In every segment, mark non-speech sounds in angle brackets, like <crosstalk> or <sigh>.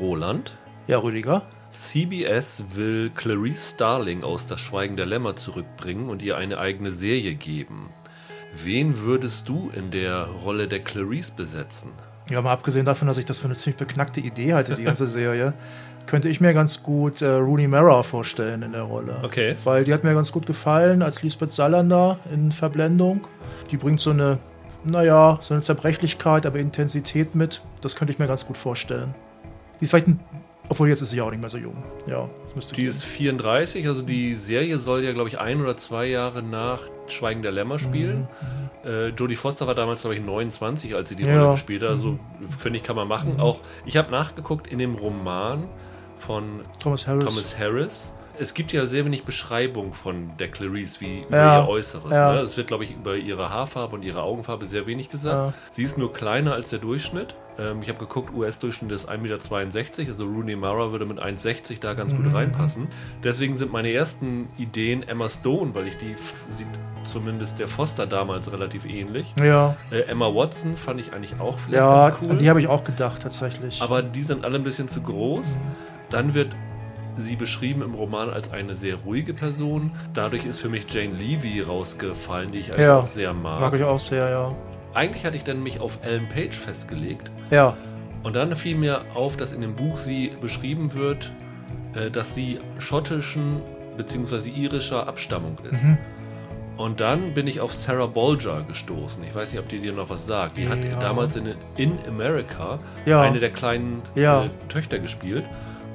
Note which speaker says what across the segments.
Speaker 1: Roland.
Speaker 2: Ja, Rüdiger.
Speaker 1: CBS will Clarice Starling aus Das Schweigen der Lämmer zurückbringen und ihr eine eigene Serie geben. Wen würdest du in der Rolle der Clarice besetzen?
Speaker 2: Ja, mal abgesehen davon, dass ich das für eine ziemlich beknackte Idee halte, die ganze Serie, <laughs> könnte ich mir ganz gut äh, Rooney Mara vorstellen in der Rolle.
Speaker 1: Okay.
Speaker 2: Weil die hat mir ganz gut gefallen als Lisbeth Salander in Verblendung. Die bringt so eine, naja, so eine Zerbrechlichkeit, aber Intensität mit. Das könnte ich mir ganz gut vorstellen. Die ist vielleicht ein obwohl jetzt ist sie ja auch nicht mehr so jung. Ja,
Speaker 1: das müsste Die gehen. ist 34, also die Serie soll ja, glaube ich, ein oder zwei Jahre nach Schweigen der Lämmer spielen. Mhm. Äh, Jodie Foster war damals, glaube ich, 29, als sie die ja. Rolle gespielt hat. Also, mhm. finde ich, kann man machen. Mhm. Auch, ich habe nachgeguckt in dem Roman von
Speaker 2: Thomas Harris.
Speaker 1: Thomas Harris es gibt ja sehr wenig Beschreibung von der Clarice, wie über ja, ihr Äußeres. Ja. Ne? Es wird, glaube ich, über ihre Haarfarbe und ihre Augenfarbe sehr wenig gesagt. Sie ist nur kleiner als der Durchschnitt. Ähm, ich habe geguckt, US-Durchschnitt ist 1,62 Meter, also Rooney Mara würde mit 1,60 da ganz mhm. gut reinpassen. Deswegen sind meine ersten Ideen Emma Stone, weil ich die sieht zumindest der Foster damals relativ ähnlich.
Speaker 2: Ja.
Speaker 1: Äh, Emma Watson fand ich eigentlich auch vielleicht
Speaker 2: ja, ganz cool. Die habe ich auch gedacht, tatsächlich.
Speaker 1: Aber die sind alle ein bisschen zu groß. Mhm. Dann wird sie beschrieben im Roman als eine sehr ruhige Person. Dadurch ist für mich Jane Levy rausgefallen, die ich eigentlich ja, auch sehr mag.
Speaker 2: Mag ich auch sehr, ja.
Speaker 1: Eigentlich hatte ich dann mich auf Ellen Page festgelegt.
Speaker 2: Ja.
Speaker 1: Und dann fiel mir auf, dass in dem Buch sie beschrieben wird, äh, dass sie schottischen bzw. irischer Abstammung ist. Mhm. Und dann bin ich auf Sarah Bolger gestoßen. Ich weiß nicht, ob die dir noch was sagt. Die ja. hat damals in, in America ja. eine der kleinen ja. äh, Töchter gespielt.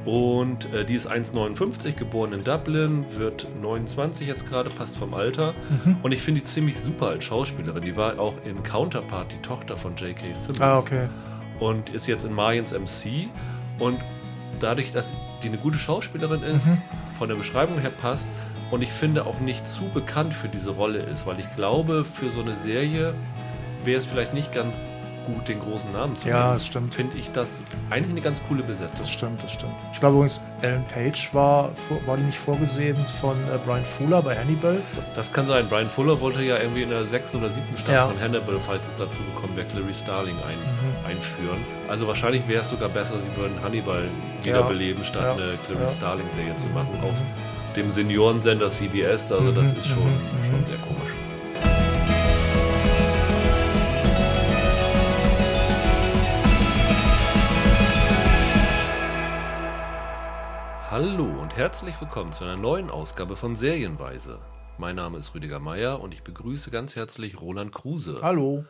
Speaker 1: Und äh, die ist 1,59, geboren in Dublin, wird 29 jetzt gerade, passt vom Alter. Mhm. Und ich finde die ziemlich super als Schauspielerin. Die war auch in Counterpart die Tochter von J.K. Simmons.
Speaker 2: Ah, okay.
Speaker 1: Und ist jetzt in Mayans MC. Und dadurch, dass die eine gute Schauspielerin ist, mhm. von der Beschreibung her passt und ich finde auch nicht zu bekannt für diese Rolle ist, weil ich glaube, für so eine Serie wäre es vielleicht nicht ganz gut, den großen Namen zu
Speaker 2: Ja, das stimmt.
Speaker 1: Finde ich das eigentlich eine ganz coole Besetzung.
Speaker 2: Das stimmt, das stimmt. Ich glaube übrigens, Ellen Page war, war die nicht vorgesehen von äh, Brian Fuller bei Hannibal?
Speaker 1: Das kann sein. Brian Fuller wollte ja irgendwie in der sechsten oder siebten Staffel ja. von Hannibal, falls es dazu gekommen wäre, Clarice Starling ein, mhm. einführen. Also wahrscheinlich wäre es sogar besser, sie würden Hannibal wiederbeleben, ja. statt ja. eine Clarice Starling-Serie zu machen mhm. auf dem Seniorensender CBS. Also das mhm. ist schon, mhm. schon sehr komisch. Hallo und herzlich willkommen zu einer neuen Ausgabe von Serienweise. Mein Name ist Rüdiger Meier und ich begrüße ganz herzlich Roland Kruse.
Speaker 2: Hallo.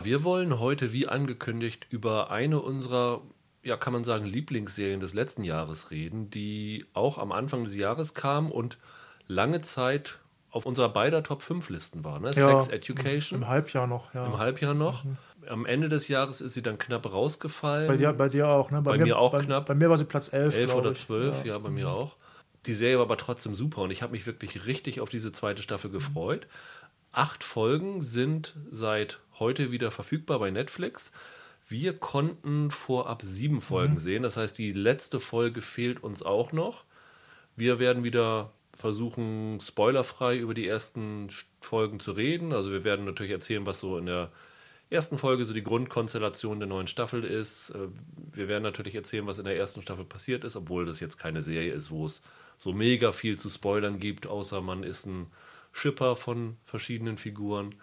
Speaker 1: Wir wollen heute, wie angekündigt, über eine unserer, ja, kann man sagen, Lieblingsserien des letzten Jahres reden, die auch am Anfang des Jahres kam und lange Zeit auf unserer beider Top 5 Listen war. Ne?
Speaker 2: Ja,
Speaker 1: Sex Education.
Speaker 2: Im Halbjahr noch,
Speaker 1: ja. Im Halbjahr noch. Mhm am Ende des Jahres ist sie dann knapp rausgefallen.
Speaker 2: Bei dir, bei dir auch, ne?
Speaker 1: Bei, bei mir, mir, auch bei, knapp.
Speaker 2: Bei mir war sie Platz 11.
Speaker 1: 11 oder 12, ja. ja. bei mir auch. Die Serie war aber trotzdem super und ich habe mich wirklich richtig auf diese zweite Staffel gefreut. Acht Folgen sind seit heute wieder verfügbar bei Netflix. Wir konnten vorab sieben Folgen mhm. sehen. Das heißt, die letzte Folge fehlt uns auch noch. Wir werden wieder versuchen, spoilerfrei über die ersten Folgen zu reden. Also wir werden natürlich erzählen, was so in der ersten Folge so die Grundkonstellation der neuen Staffel ist. Äh, wir werden natürlich erzählen, was in der ersten Staffel passiert ist, obwohl das jetzt keine Serie ist, wo es so mega viel zu spoilern gibt, außer man ist ein Schipper von verschiedenen Figuren.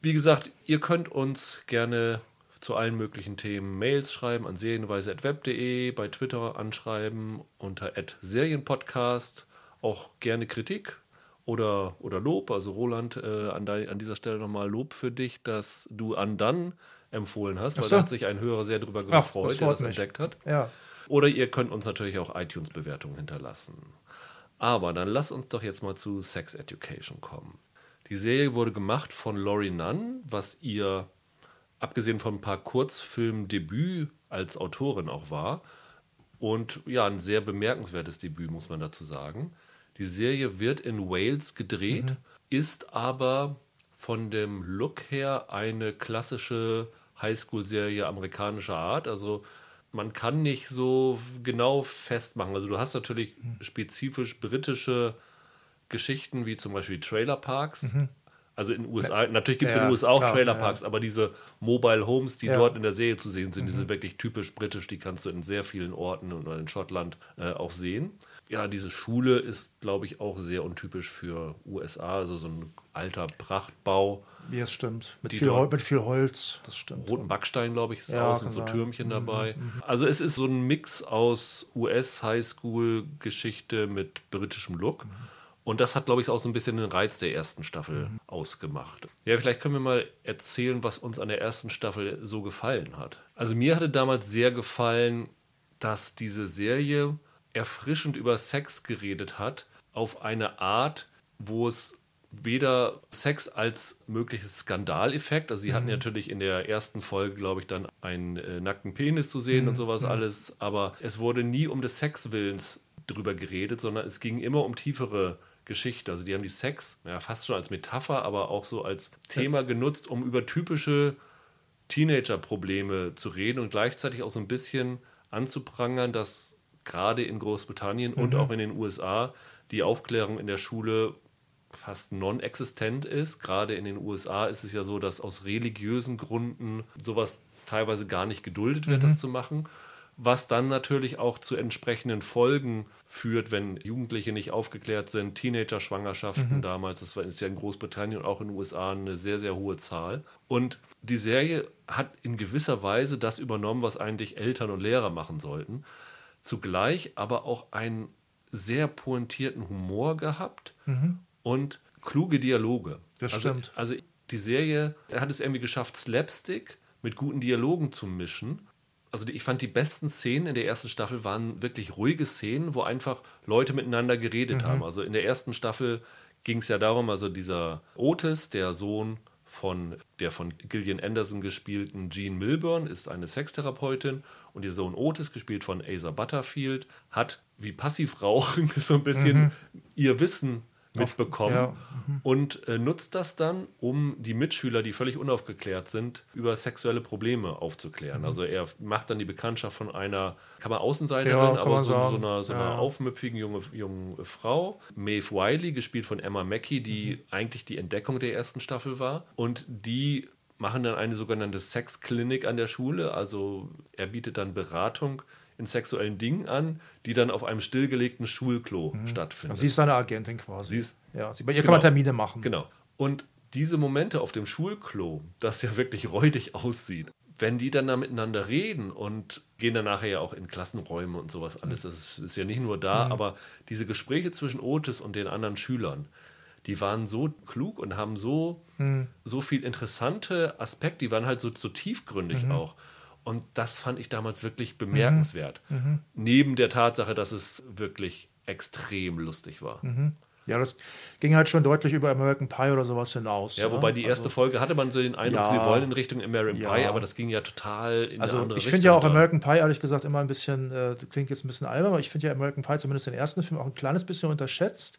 Speaker 1: Wie gesagt, ihr könnt uns gerne zu allen möglichen Themen Mails schreiben an serienweise.web.de, bei Twitter anschreiben unter Serienpodcast, auch gerne Kritik oder, oder Lob. Also Roland, äh, an, de, an dieser Stelle nochmal Lob für dich, dass du an dann empfohlen hast, weil so. da hat sich ein Hörer sehr darüber gefreut, Ach, der das mich. entdeckt hat.
Speaker 2: Ja.
Speaker 1: Oder ihr könnt uns natürlich auch iTunes-Bewertungen hinterlassen. Aber dann lass uns doch jetzt mal zu Sex Education kommen. Die Serie wurde gemacht von Laurie Nunn, was ihr, abgesehen von ein paar Kurzfilmen, Debüt als Autorin auch war. Und ja, ein sehr bemerkenswertes Debüt, muss man dazu sagen. Die Serie wird in Wales gedreht, mhm. ist aber von dem Look her eine klassische Highschool-Serie amerikanischer Art. Also man kann nicht so genau festmachen. Also du hast natürlich mhm. spezifisch britische Geschichten wie zum Beispiel Trailer Parks, mhm. Also in den USA, natürlich gibt es
Speaker 2: Ja,
Speaker 1: in den USA auch
Speaker 2: klar,
Speaker 1: Trailerparks, aber diese Mobile Homes, die
Speaker 2: Ja. Mhm.
Speaker 1: dort in der Serie zu sehen sind, die sind wirklich typisch britisch, die kannst du in sehr vielen Orten und in Schottland äh, auch sehen. Ja, diese Schule ist, glaube ich, auch sehr untypisch für USA, also so ein alter Prachtbau.
Speaker 2: Ja, das stimmt. Mit viel, Hol mit viel Holz, das stimmt.
Speaker 1: roten Backstein, glaube ich, ist
Speaker 2: Ja,
Speaker 1: aus,
Speaker 2: kann
Speaker 1: sind so
Speaker 2: sein. Mhm,
Speaker 1: Türmchen dabei. Also es ist so ein Mix aus US-Highschool-Geschichte mit britischem Look.
Speaker 2: Mhm.
Speaker 1: Und das hat, glaube ich, auch so ein bisschen den Reiz der ersten Staffel
Speaker 2: Mhm.
Speaker 1: ausgemacht. Ja, vielleicht können wir mal erzählen, was uns an der ersten Staffel so gefallen hat. Also mir hatte damals sehr gefallen, dass diese Serie erfrischend über Sex geredet hat, auf eine Art, wo es weder Sex als mögliches Skandaleffekt, also sie hatten natürlich in der ersten Folge, glaube ich, dann einen äh, nackten Penis zu sehen und sowas alles, aber es wurde nie um des Sexwillens drüber geredet, sondern es ging immer um tiefere Geschichte. Also die haben die Sex ja, fast schon als Metapher, aber auch so als Thema genutzt, um über typische Teenager-Probleme zu reden und gleichzeitig auch so ein bisschen anzuprangern, dass gerade in Großbritannien und auch in den USA die Aufklärung in der Schule fast non-existent ist. Gerade in den USA ist es ja so, dass aus religiösen Gründen sowas teilweise gar nicht geduldet wird, das zu machen. Was dann natürlich auch zu entsprechenden Folgen führt, wenn Jugendliche nicht aufgeklärt sind. Teenager-Schwangerschaften damals, das war ist ja in Großbritannien und auch in den USA eine sehr, sehr hohe Zahl. Und die Serie hat in gewisser Weise das übernommen, was eigentlich Eltern und Lehrer machen sollten. Zugleich aber auch einen sehr pointierten Humor gehabt und kluge Dialoge.
Speaker 2: Das
Speaker 1: also,
Speaker 2: stimmt.
Speaker 1: Also die Serie hat es irgendwie geschafft, Slapstick mit guten Dialogen zu mischen. Also ich fand die besten Szenen in der ersten Staffel waren wirklich ruhige Szenen, wo einfach Leute miteinander geredet haben. Also in der ersten Staffel ging es ja darum, also dieser Otis, der Sohn von der von Gillian Anderson gespielten Jean Milburn, ist eine Sextherapeutin. Und ihr Sohn Otis, gespielt von Asa Butterfield, hat wie Passivrauchen <laughs> so ein bisschen ihr Wissen mitbekommen
Speaker 2: ja.
Speaker 1: und äh, nutzt das dann, um die Mitschüler, die völlig unaufgeklärt sind, über sexuelle Probleme aufzuklären.
Speaker 2: Mhm.
Speaker 1: Also er macht dann die Bekanntschaft von einer, kann man Außenseiterin,
Speaker 2: Ja, kann
Speaker 1: aber
Speaker 2: man
Speaker 1: so, so einer, so einer
Speaker 2: Ja.
Speaker 1: aufmüpfigen junge, junge Frau. Maeve Wiley, gespielt von Emma Mackey, die
Speaker 2: Mhm.
Speaker 1: eigentlich die Entdeckung der ersten Staffel war. Und die machen dann eine sogenannte Sexklinik an der Schule. Also er bietet dann Beratung in sexuellen Dingen an, die dann auf einem stillgelegten Schulklo stattfindet.
Speaker 2: Also sie ist seine Agentin quasi.
Speaker 1: Sie ist-
Speaker 2: ja, sie, bei ihr kann
Speaker 1: Genau.
Speaker 2: man Termine machen.
Speaker 1: Genau. Und diese Momente auf dem Schulklo, das ja wirklich räudig aussieht, wenn die dann da miteinander reden und gehen dann nachher ja auch in Klassenräume und sowas alles, das ist ja nicht nur da, aber diese Gespräche zwischen Otis und den anderen Schülern, die waren so klug und haben so, so viel interessante Aspekte, die waren halt so, so tiefgründig auch. Und das fand ich damals wirklich bemerkenswert. Neben der Tatsache, dass es wirklich extrem lustig war.
Speaker 2: Ja, das ging halt schon deutlich über American Pie oder sowas hinaus.
Speaker 1: Ja, wobei die erste
Speaker 2: also,
Speaker 1: Folge hatte man so den Eindruck,
Speaker 2: Ja.
Speaker 1: sie wollen in Richtung American
Speaker 2: Ja.
Speaker 1: Pie, aber das ging ja total in eine
Speaker 2: Also
Speaker 1: andere
Speaker 2: ich
Speaker 1: Richtung.
Speaker 2: finde ja auch. American Pie, ehrlich gesagt, immer ein bisschen, äh, klingt jetzt ein bisschen albern, aber ich finde ja American Pie zumindest den ersten Film auch ein kleines bisschen unterschätzt,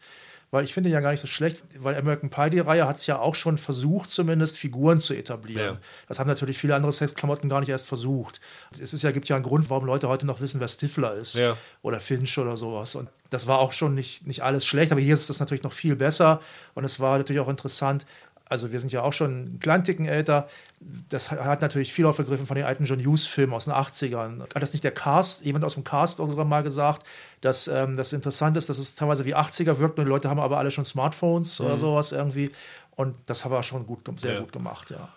Speaker 2: weil ich finde ja gar nicht so schlecht, weil American Pie, die Reihe, hat es ja auch schon versucht, zumindest Figuren zu etablieren.
Speaker 1: Ja.
Speaker 2: Das haben natürlich viele andere Sexklamotten gar nicht erst versucht. Es ist ja, gibt ja einen Grund, warum Leute heute noch wissen, wer Stifler ist
Speaker 1: Ja.
Speaker 2: oder Finch oder sowas. Und das war auch schon nicht, nicht alles schlecht, aber hier ist das natürlich noch viel besser und es war natürlich auch interessant. Also wir sind ja auch schon einen kleinen Ticken älter. Das hat natürlich viel aufgegriffen von den alten John Hughes-Filmen aus den 80ern. Hat das nicht der Cast, jemand aus dem Cast sogar mal gesagt, dass ähm, das interessant ist, dass es teilweise wie 80er wirkt und die Leute haben aber alle schon Smartphones oder sowas irgendwie. Und das war schon gut, sehr
Speaker 1: Ja.
Speaker 2: gut gemacht, ja.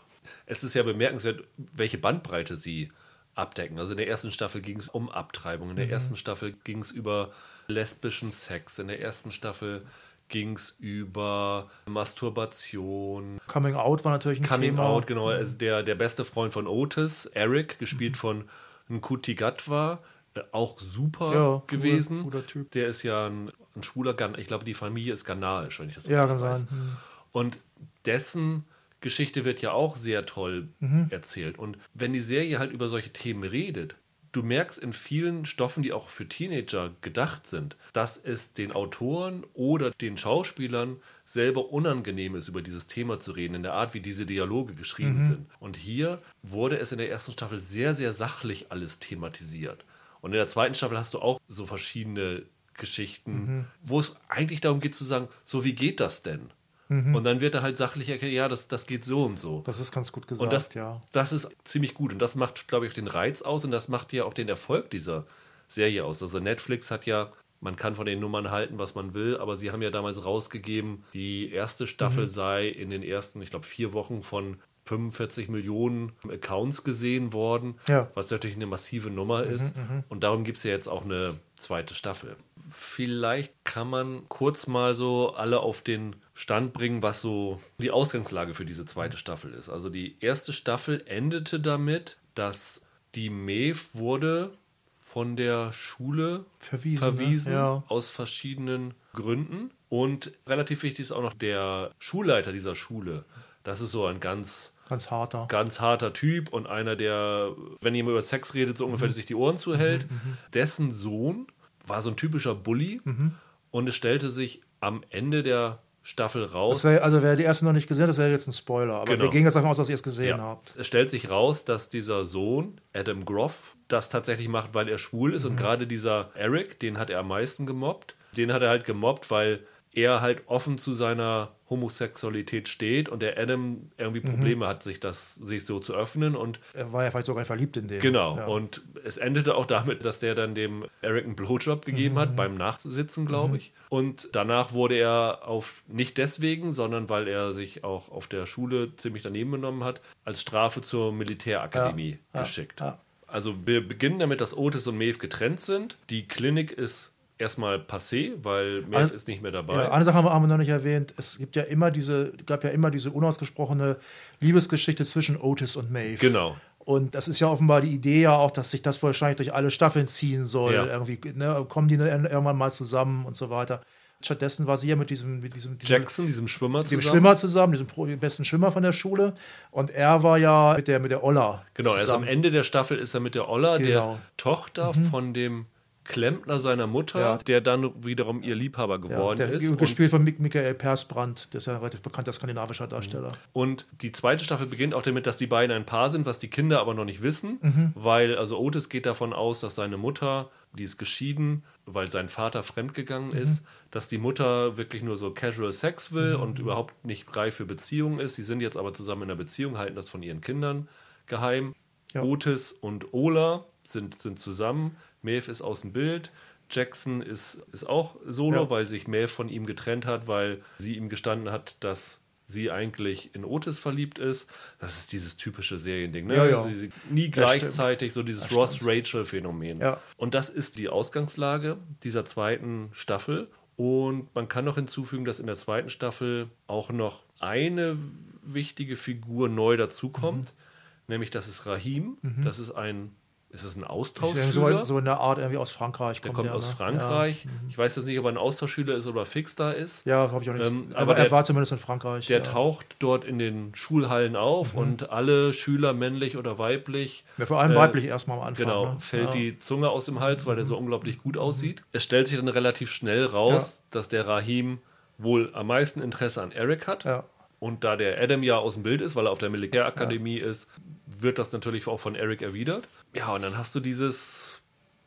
Speaker 1: Es ist ja bemerkenswert, welche Bandbreite sie abdecken. Also in der ersten Staffel ging es um Abtreibung, in der ersten Staffel ging es über lesbischen Sex, in der ersten Staffel ging es über Masturbation,
Speaker 2: Coming Out war natürlich ein
Speaker 1: Coming
Speaker 2: Thema.
Speaker 1: Out, genau. Also der, der beste Freund von Otis, Eric, gespielt von Nkuti Gatwa, äh, auch super
Speaker 2: Ja, guter-
Speaker 1: gewesen.
Speaker 2: guter Typ.
Speaker 1: Der ist ja ein, ein schwuler Gan Ich glaube, die Familie ist ghanaisch, wenn ich das
Speaker 2: Ja, kann
Speaker 1: weiß.
Speaker 2: sein. Hm.
Speaker 1: Und dessen Geschichte wird ja auch sehr toll
Speaker 2: Mhm.
Speaker 1: erzählt. Und wenn die Serie halt über solche Themen redet, du merkst in vielen Stoffen, die auch für Teenager gedacht sind, dass es den Autoren oder den Schauspielern selber unangenehm ist, über dieses Thema zu reden, in der Art, wie diese Dialoge
Speaker 2: Mhm.
Speaker 1: geschrieben sind. Und hier wurde es in der ersten Staffel sehr, sehr sachlich alles thematisiert. Und in der zweiten Staffel hast du auch so verschiedene Geschichten,
Speaker 2: Mhm.
Speaker 1: wo es eigentlich darum geht zu sagen, so wie geht das denn? Und dann wird er halt sachlich erklärt, ja, das, das geht so und so.
Speaker 2: Das ist ganz gut gesagt,
Speaker 1: Und das,
Speaker 2: ja.
Speaker 1: das ist ziemlich gut. Und das macht, glaube ich, auch den Reiz aus und das macht ja auch den Erfolg dieser Serie aus. Also Netflix hat ja, man kann von den Nummern halten, was man will, aber sie haben ja damals rausgegeben, die erste Staffel
Speaker 2: Mhm.
Speaker 1: sei in den ersten, ich glaube, vier Wochen von 45 Millionen Accounts gesehen worden,
Speaker 2: Ja. Mhm,
Speaker 1: was natürlich eine massive Nummer ist. Und darum gibt es ja jetzt auch eine zweite Staffel. Vielleicht kann man kurz mal so alle auf den Stand bringen, was so die Ausgangslage für diese zweite Staffel ist. Also die erste Staffel endete damit, dass die Maeve wurde von der Schule
Speaker 2: Verwiesen,
Speaker 1: verwiesen
Speaker 2: ne? Ja.
Speaker 1: aus verschiedenen Gründen. Und relativ wichtig ist auch noch der Schulleiter dieser Schule. Das ist so ein ganz
Speaker 2: Ganz harter.
Speaker 1: ganz harter Typ und einer, der, wenn jemand über Sex redet, so
Speaker 2: Mhm.
Speaker 1: ungefähr sich die Ohren zuhält. Dessen Sohn war so ein typischer Bully
Speaker 2: Mhm.
Speaker 1: und es stellte sich am Ende der Staffel raus,
Speaker 2: wär, also wer die erste noch nicht gesehen hat, das wäre jetzt ein Spoiler. Aber
Speaker 1: Genau.
Speaker 2: wir gehen jetzt davon aus, dass ihr es gesehen
Speaker 1: ja,
Speaker 2: habt.
Speaker 1: es stellt sich raus, dass dieser Sohn, Adam Groff, das tatsächlich macht, weil er schwul ist.
Speaker 2: Mhm.
Speaker 1: Und gerade dieser Eric, den hat er am meisten gemobbt. Den hat er halt gemobbt, weil er halt offen zu seiner Homosexualität steht und der Adam irgendwie
Speaker 2: Mhm.
Speaker 1: Probleme hat, sich das, sich so zu öffnen und
Speaker 2: Er war ja vielleicht sogar verliebt in den.
Speaker 1: Genau.
Speaker 2: Ja.
Speaker 1: Und es endete auch damit, dass der dann dem Eric einen Blowjob gegeben
Speaker 2: Mhm.
Speaker 1: hat, beim Nachsitzen, glaube ich. Und danach wurde er auf, nicht deswegen, sondern weil er sich auch auf der Schule ziemlich daneben genommen hat, als Strafe zur Militärakademie
Speaker 2: ja,
Speaker 1: geschickt.
Speaker 2: ja.
Speaker 1: Also wir beginnen damit, dass Otis und Maeve getrennt sind. Die Klinik ist erstmal passé, weil Maeve
Speaker 2: Also-
Speaker 1: ist nicht mehr dabei.
Speaker 2: Ja, eine Sache haben wir, haben wir noch nicht erwähnt. Es gibt ja immer diese, gab ja immer diese unausgesprochene Liebesgeschichte zwischen Otis und Maeve.
Speaker 1: Genau.
Speaker 2: Und das ist ja offenbar die Idee ja auch, dass sich das wahrscheinlich durch alle Staffeln ziehen soll.
Speaker 1: Ja.
Speaker 2: Irgendwie ne, kommen die irgendwann mal zusammen und so weiter. Stattdessen war sie ja mit diesem, mit diesem, diesem
Speaker 1: Jackson, diesem Schwimmer
Speaker 2: dem
Speaker 1: zusammen.
Speaker 2: Schwimmer zusammen, diesem dem besten Schwimmer von der Schule. Und er war ja mit der, mit der Olla.
Speaker 1: Genau, erst am
Speaker 2: zusammen.
Speaker 1: Ende der Staffel ist er mit der Olla,
Speaker 2: Genau.
Speaker 1: der Tochter von dem Klempner seiner Mutter,
Speaker 2: Ja.
Speaker 1: der dann wiederum ihr Liebhaber
Speaker 2: Ja,
Speaker 1: geworden
Speaker 2: der,
Speaker 1: ist.
Speaker 2: Gespielt von Mik Michael Persbrandt, der ist ja ein relativ bekannter skandinavischer Darsteller.
Speaker 1: und die zweite Staffel beginnt auch damit, dass die beiden ein Paar sind, was die Kinder aber noch nicht wissen,
Speaker 2: Mhm.
Speaker 1: weil also Otis geht davon aus, dass seine Mutter, die ist geschieden, weil sein Vater fremdgegangen
Speaker 2: Mhm.
Speaker 1: ist, dass die Mutter wirklich nur so Casual Sex will und überhaupt nicht reif für Beziehungen ist. Sie sind jetzt aber zusammen in einer Beziehung, halten das von ihren Kindern geheim.
Speaker 2: Ja.
Speaker 1: Otis und Ola sind, sind zusammen. Maeve ist aus dem Bild. Jackson ist, ist auch solo,
Speaker 2: Ja.
Speaker 1: weil sich Maeve von ihm getrennt hat, weil sie ihm gestanden hat, dass sie eigentlich in Otis verliebt ist. Das ist dieses typische Seriending. Ne?
Speaker 2: Ja, ja.
Speaker 1: Sie, sie, nie
Speaker 2: Das
Speaker 1: gleichzeitig so dieses Ross-Rachel-Phänomen.
Speaker 2: Ja.
Speaker 1: Und das ist die Ausgangslage dieser zweiten Staffel. Und man kann noch hinzufügen, dass in der zweiten Staffel auch noch eine wichtige Figur neu dazukommt,
Speaker 2: Mhm.
Speaker 1: nämlich das ist Rahim. Das ist ein, ist es ein Austauschschüler?
Speaker 2: so, in der Art irgendwie aus Frankreich.
Speaker 1: der kommt
Speaker 2: der,
Speaker 1: aus
Speaker 2: ne?
Speaker 1: Frankreich. Ich weiß jetzt nicht, ob er ein Austauschschüler ist oder fix da ist.
Speaker 2: Ja, ja habe ich auch nicht.
Speaker 1: Ähm,
Speaker 2: aber
Speaker 1: aber
Speaker 2: er
Speaker 1: der-
Speaker 2: war zumindest in Frankreich.
Speaker 1: Der
Speaker 2: ja.
Speaker 1: taucht dort in den Schulhallen auf
Speaker 2: Mhm.
Speaker 1: und alle Schüler, männlich oder weiblich,
Speaker 2: Ja, vor allem
Speaker 1: äh,
Speaker 2: weiblich erstmal am Anfang.
Speaker 1: Genau,
Speaker 2: ne?
Speaker 1: fällt
Speaker 2: ja. Mhm.
Speaker 1: die Zunge aus dem Hals, weil der so unglaublich gut aussieht. Es stellt sich dann relativ schnell raus, dass der Rahim wohl am meisten Interesse an Eric hat.
Speaker 2: Ja.
Speaker 1: Und da der Adam ja aus dem Bild ist, weil er auf der Militärakademie ist, wird das natürlich auch von Eric erwidert. Ja, und dann hast du dieses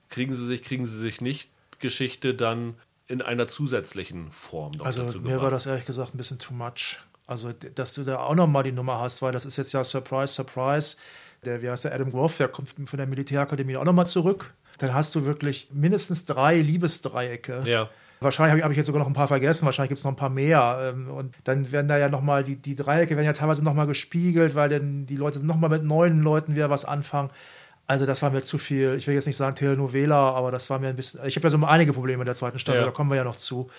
Speaker 1: kriegen sie sich, kriegen sie sich nicht Geschichte dann in einer zusätzlichen Form noch
Speaker 2: Also
Speaker 1: dazu
Speaker 2: mir war
Speaker 1: gebracht.
Speaker 2: das ehrlich gesagt ein bisschen too much. Also, dass du da auch nochmal die Nummer hast, weil das ist jetzt ja Surprise, Surprise. Der, wie heißt der, Adam Groff, der kommt von der Militärakademie auch nochmal zurück. Dann hast du wirklich mindestens drei Liebesdreiecke.
Speaker 1: Ja.
Speaker 2: Wahrscheinlich habe ich, hab ich jetzt sogar noch ein paar vergessen, wahrscheinlich gibt es noch ein paar mehr. ähm, Und dann werden da ja nochmal, die, die Dreiecke werden ja teilweise nochmal gespiegelt, weil dann die Leute nochmal mit neuen Leuten wieder was anfangen. Also das war mir zu viel. Ich will jetzt nicht sagen Telenovela, aber das war mir ein bisschen. Ich habe ja so einige Probleme in der zweiten Staffel,
Speaker 1: Ja.
Speaker 2: da kommen wir ja noch zu.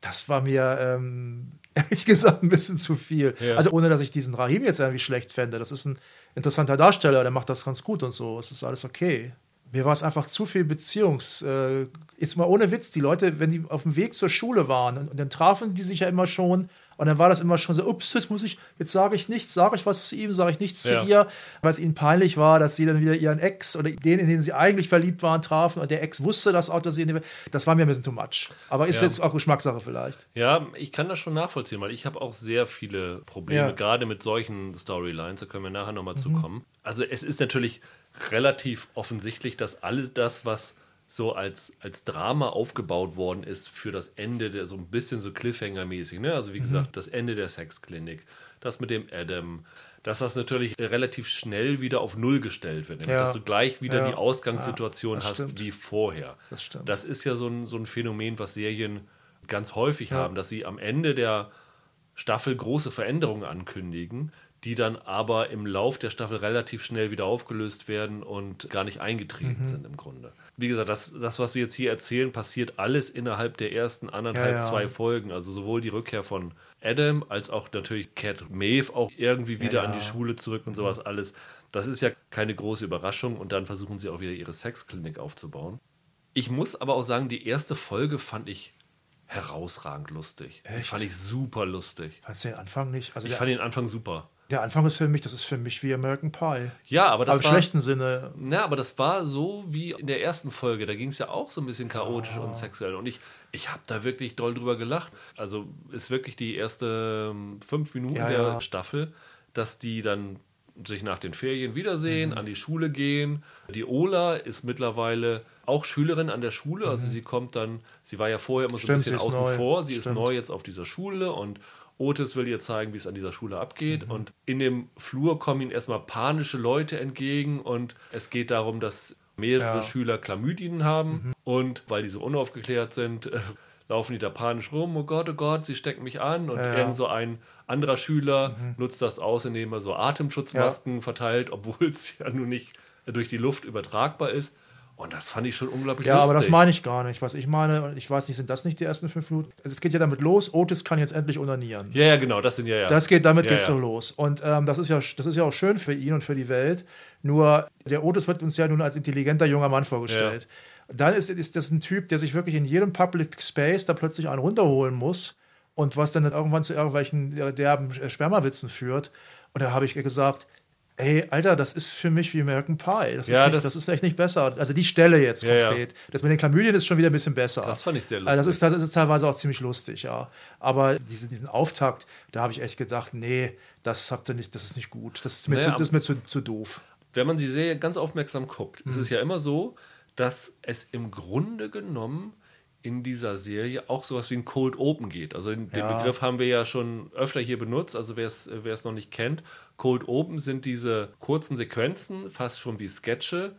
Speaker 2: Das war mir ähm, <laughs> ehrlich gesagt ein bisschen zu viel.
Speaker 1: Ja.
Speaker 2: Also ohne, dass ich diesen Rahim jetzt irgendwie schlecht fände. Das ist ein interessanter Darsteller, der macht das ganz gut und so. Es ist alles okay. Mir war es einfach zu viel Beziehungs. Äh, jetzt mal ohne Witz, die Leute, wenn die auf dem Weg zur Schule waren, und, und dann trafen die sich ja immer schon, und dann war das immer schon so, ups, jetzt muss ich, jetzt sage ich nichts, sage ich was zu ihm, sage ich nichts
Speaker 1: Ja.
Speaker 2: zu ihr, weil es ihnen peinlich war, dass sie dann wieder ihren Ex oder den, in den sie eigentlich verliebt waren, trafen und der Ex wusste das auch, dass sie in den, das war mir ein bisschen too much. Aber ist
Speaker 1: Ja.
Speaker 2: jetzt auch Geschmackssache vielleicht.
Speaker 1: Ja, ich kann das schon nachvollziehen, weil ich habe auch sehr viele Probleme,
Speaker 2: Ja. Mhm.
Speaker 1: gerade mit solchen Storylines, da können wir nachher nochmal zukommen. Also es ist natürlich relativ offensichtlich, dass alles das, was so als, als Drama aufgebaut worden ist für das Ende, der so ein bisschen so Cliffhanger-mäßig. Ne? Also wie gesagt, das Ende der Sexklinik, das mit dem Adam, dass das natürlich relativ schnell wieder auf Null gestellt wird.
Speaker 2: Ja.
Speaker 1: Dass du gleich wieder
Speaker 2: Ja.
Speaker 1: die Ausgangssituation
Speaker 2: Ja,
Speaker 1: hast
Speaker 2: stimmt.
Speaker 1: wie vorher.
Speaker 2: Das stimmt.
Speaker 1: Das ist ja so ein, so ein Phänomen, was Serien ganz häufig haben, dass sie am Ende der Staffel große Veränderungen ankündigen, die dann aber im Lauf der Staffel relativ schnell wieder aufgelöst werden und gar nicht
Speaker 2: Mhm.
Speaker 1: eingetreten sind im Grunde. Wie gesagt, das, das, was wir jetzt hier erzählen, passiert alles innerhalb der ersten anderthalb,
Speaker 2: Ja, ja.
Speaker 1: zwei Folgen. Also sowohl die Rückkehr von Adam als auch natürlich Cat Maeve auch irgendwie wieder
Speaker 2: Ja,
Speaker 1: an die Schule zurück und sowas alles. Das ist ja keine große Überraschung und dann versuchen sie auch wieder ihre Sexklinik aufzubauen. Ich muss aber auch sagen, die erste Folge fand ich herausragend lustig. Die
Speaker 2: Echt?
Speaker 1: fand ich super lustig.
Speaker 2: Fandst du den Anfang nicht? Also
Speaker 1: Ich fand den Anfang super.
Speaker 2: Der Anfang ist für mich, das ist für mich wie American Pie.
Speaker 1: Ja, aber das
Speaker 2: Aber im
Speaker 1: war,
Speaker 2: schlechten Sinne.
Speaker 1: Ja, aber das war so wie in der ersten Folge. Da ging es ja auch so ein bisschen chaotisch
Speaker 2: Ah.
Speaker 1: und sexuell. Und ich, ich habe da wirklich doll drüber gelacht. Also ist wirklich die erste ähm, fünf Minuten
Speaker 2: Ja,
Speaker 1: der
Speaker 2: ja.
Speaker 1: Staffel, dass die dann sich nach den Ferien
Speaker 2: Mhm.
Speaker 1: wiedersehen, an die Schule gehen. Die Ola ist mittlerweile auch Schülerin an der Schule. Also sie kommt dann, sie war ja vorher immer so ein
Speaker 2: Mhm. Stimmt,
Speaker 1: bisschen
Speaker 2: sie ist
Speaker 1: außen
Speaker 2: neu.
Speaker 1: vor. Sie ist
Speaker 2: Stimmt.
Speaker 1: neu jetzt auf dieser Schule und Otis will ihr zeigen, wie es an dieser Schule abgeht.
Speaker 2: Mhm.
Speaker 1: Und in dem Flur kommen ihnen erstmal panische Leute entgegen und es geht darum, dass mehrere
Speaker 2: Ja.
Speaker 1: Schüler Chlamydien haben und weil die so unaufgeklärt sind, äh, <laughs> laufen die da panisch rum. Oh Gott, oh Gott, sie stecken mich an. Und
Speaker 2: Ja, ja.
Speaker 1: irgend so ein anderer Schüler nutzt das aus, indem er so Atemschutzmasken verteilt, obwohl <laughs> es ja nun nicht durch die Luft übertragbar ist. Und das fand ich schon unglaublich
Speaker 2: Ja,
Speaker 1: lustig.
Speaker 2: aber das meine ich gar nicht. Was ich meine, ich weiß nicht, sind das nicht die ersten fünf Minuten? Also es geht ja damit los, Otis kann jetzt endlich onanieren.
Speaker 1: ja, ja, genau, das sind ja ja.
Speaker 2: Das geht, damit
Speaker 1: Ja,
Speaker 2: geht's
Speaker 1: ja.
Speaker 2: so los. Und ähm, das, ist ja, das ist ja auch schön für ihn und für die Welt. Nur der Otis wird uns ja nun als intelligenter junger Mann vorgestellt. Dann ist, ist das ein Typ, der sich wirklich in jedem Public Space da plötzlich einen runterholen muss und was dann irgendwann zu irgendwelchen äh, derben Spermawitzen führt. Und da habe ich gesagt, Ey, Alter, das ist für mich wie American Pie. Das,
Speaker 1: Ja,
Speaker 2: ist, nicht,
Speaker 1: das-
Speaker 2: das, ist echt nicht besser. Also die Stelle jetzt
Speaker 1: Ja, ja.
Speaker 2: konkret. Das mit den Chlamydien ist schon wieder ein bisschen besser.
Speaker 1: Das fand ich sehr
Speaker 2: Also das,
Speaker 1: lustig.
Speaker 2: ist, das ist teilweise auch ziemlich lustig, ja. Aber diese, diesen Auftakt, da habe ich echt gedacht, nee, das habt ihr nicht, das ist nicht gut. Das ist mir,
Speaker 1: Naja,
Speaker 2: zu, das ist mir zu, zu doof.
Speaker 1: wenn man die Serie ganz aufmerksam guckt,
Speaker 2: Mhm.
Speaker 1: ist es ja immer so, dass es im Grunde genommen in dieser Serie auch sowas wie ein Cold Open geht. Also den
Speaker 2: Ja.
Speaker 1: Begriff haben wir ja schon öfter hier benutzt, also wer es noch nicht kennt. Cold Open sind diese kurzen Sequenzen, fast schon wie Sketche,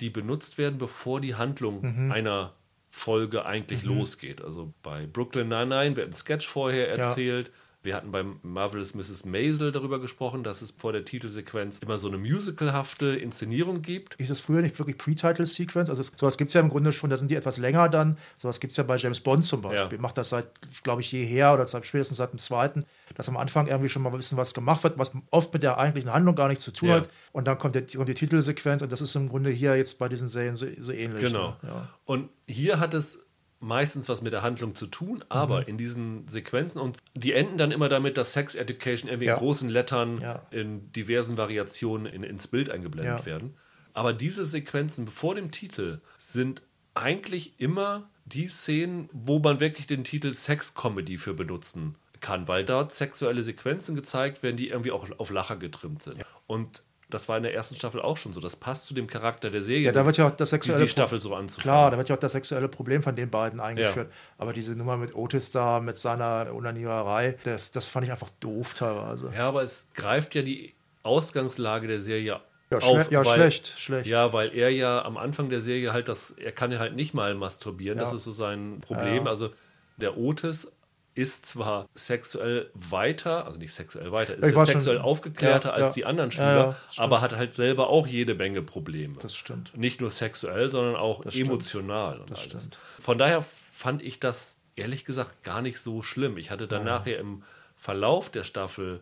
Speaker 1: die benutzt werden, bevor die Handlung
Speaker 2: Mhm.
Speaker 1: einer Folge eigentlich losgeht. Also bei Brooklyn Nine-Nine wird ein Sketch vorher
Speaker 2: Ja.
Speaker 1: Wir hatten beim Marvelous Mrs. Maisel darüber gesprochen, dass es vor der Titelsequenz immer so eine musicalhafte Inszenierung gibt.
Speaker 2: Ist das früher nicht wirklich Pre-Title-Sequence? Also es- sowas gibt es ja im Grunde schon, da sind die etwas länger dann. Sowas gibt es ja bei James Bond zum Beispiel.
Speaker 1: Ja.
Speaker 2: Macht das seit, glaube ich, jeher oder seit, spätestens seit dem zweiten, dass am Anfang irgendwie schon mal ein bisschen was gemacht wird, was oft mit der eigentlichen Handlung gar nichts zu tun
Speaker 1: Ja.
Speaker 2: hat. Und dann kommt, der, kommt die Titelsequenz und das ist im Grunde hier jetzt bei diesen Serien so, so ähnlich.
Speaker 1: Genau.
Speaker 2: Ne? Ja.
Speaker 1: Und hier hat es meistens was mit der Handlung zu tun, aber
Speaker 2: Mhm.
Speaker 1: in diesen Sequenzen und die enden dann immer damit, dass Sex Education irgendwie
Speaker 2: Ja.
Speaker 1: in großen Lettern
Speaker 2: Ja.
Speaker 1: in diversen Variationen in, ins Bild eingeblendet
Speaker 2: Ja.
Speaker 1: werden. Aber diese Sequenzen vor dem Titel sind eigentlich immer die Szenen, wo man wirklich den Titel Sex-Comedy für benutzen kann, weil dort sexuelle Sequenzen gezeigt werden, die irgendwie auch auf Lacher getrimmt sind. Und das war in der ersten Staffel auch schon so. Das passt zu dem Charakter der Serie.
Speaker 2: Ja, da wird ja auch das
Speaker 1: die,
Speaker 2: sexuelle
Speaker 1: die Staffel so anzufangen.
Speaker 2: Klar, da wird ja auch das sexuelle Problem von den beiden eingeführt.
Speaker 1: Ja.
Speaker 2: Aber diese Nummer mit Otis da, mit seiner Unaniererei, das, das fand ich einfach doof teilweise.
Speaker 1: Ja, aber es greift ja die Ausgangslage der Serie
Speaker 2: Ja,
Speaker 1: auf.
Speaker 2: ja
Speaker 1: weil,
Speaker 2: schlecht, schlecht.
Speaker 1: Ja, weil er ja am Anfang der Serie halt das, er kann ja halt nicht mal masturbieren, das
Speaker 2: Ja.
Speaker 1: ist so sein Problem.
Speaker 2: Ja.
Speaker 1: Also der Otis ist zwar sexuell weiter, also nicht sexuell weiter, ist sexuell
Speaker 2: schon.
Speaker 1: aufgeklärter
Speaker 2: Ja,
Speaker 1: als
Speaker 2: ja.
Speaker 1: die anderen Schüler,
Speaker 2: ja,
Speaker 1: aber hat halt selber auch jede Menge Probleme.
Speaker 2: Das stimmt.
Speaker 1: Nicht nur sexuell, sondern auch
Speaker 2: Das
Speaker 1: emotional.
Speaker 2: Das
Speaker 1: alles.
Speaker 2: stimmt.
Speaker 1: Von daher fand ich das ehrlich gesagt gar nicht so schlimm. Ich hatte dann nachher im Verlauf der Staffel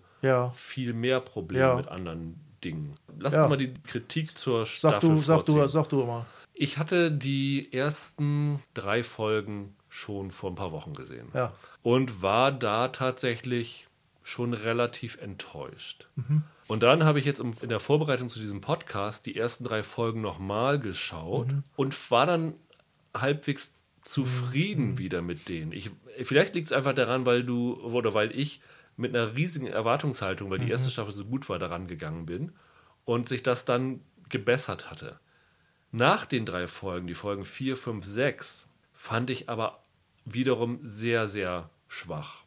Speaker 1: viel mehr Probleme mit anderen Dingen. Lass uns mal die Kritik zur
Speaker 2: Sag
Speaker 1: Staffel
Speaker 2: du, sag du, sag du mal.
Speaker 1: Ich hatte die ersten drei Folgen schon vor ein paar Wochen gesehen
Speaker 2: Ja.
Speaker 1: und war da tatsächlich schon relativ enttäuscht.
Speaker 2: Mhm.
Speaker 1: Und dann habe ich jetzt in der Vorbereitung zu diesem Podcast die ersten drei Folgen nochmal geschaut
Speaker 2: Mhm.
Speaker 1: und war dann halbwegs zufrieden
Speaker 2: Mhm.
Speaker 1: wieder mit denen. Ich, vielleicht liegt es einfach daran, weil du oder weil ich mit einer riesigen Erwartungshaltung, weil die
Speaker 2: Mhm.
Speaker 1: erste Staffel so gut war, daran gegangen bin und sich das dann gebessert hatte. Nach den drei Folgen, die Folgen 4, 5, 6, fand ich aber wiederum sehr, sehr schwach.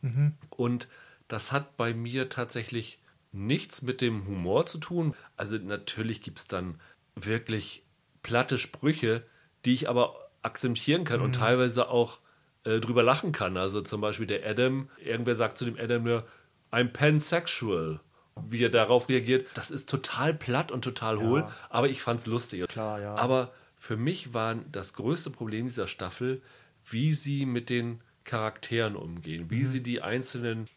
Speaker 1: Und das hat bei mir tatsächlich nichts mit dem Humor zu tun. Also natürlich gibt es dann wirklich platte Sprüche, die ich aber akzeptieren kann und teilweise auch äh, drüber lachen kann. Also zum Beispiel der Adam, irgendwer sagt zu dem Adam nur, I'm pansexual. Wie er darauf reagiert, das ist total platt und total hohl,
Speaker 2: Ja.
Speaker 1: aber ich fand es lustig.
Speaker 2: Klar, ja.
Speaker 1: Aber für mich war das größte Problem dieser Staffel, wie sie mit den Charakteren umgehen, wie sie die einzelnen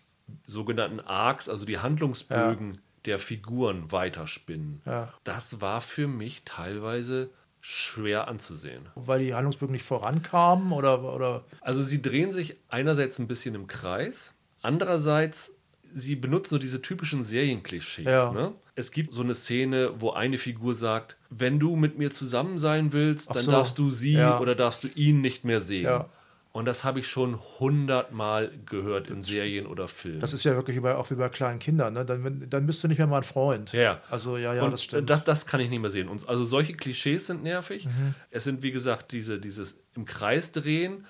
Speaker 1: sogenannten Arcs, also die Handlungsbögen der Figuren weiterspinnen.
Speaker 2: Ja.
Speaker 1: Das war für mich teilweise schwer anzusehen.
Speaker 2: Weil die Handlungsbögen nicht vorankamen oder, oder
Speaker 1: Also sie drehen sich einerseits ein bisschen im Kreis, andererseits sie benutzen nur diese typischen Serienklischees.
Speaker 2: Ja.
Speaker 1: Ne? Es gibt so eine Szene, wo eine Figur sagt, wenn du mit mir zusammen sein willst,
Speaker 2: Ach
Speaker 1: dann
Speaker 2: so.
Speaker 1: darfst du sie
Speaker 2: Ja.
Speaker 1: oder darfst du ihn nicht mehr sehen.
Speaker 2: Ja.
Speaker 1: Und das habe ich schon hundertmal gehört in Serien oder Filmen.
Speaker 2: das ist ja wirklich bei, auch wie bei kleinen Kindern. Ne? Dann, wenn- dann bist du nicht mehr mein Freund.
Speaker 1: Ja, ja.
Speaker 2: Also ja, ja,
Speaker 1: und
Speaker 2: das stimmt.
Speaker 1: Das, das kann ich nicht mehr sehen. Und also solche Klischees sind nervig.
Speaker 2: Mhm.
Speaker 1: Es sind, wie gesagt, diese, dieses im Kreis drehen.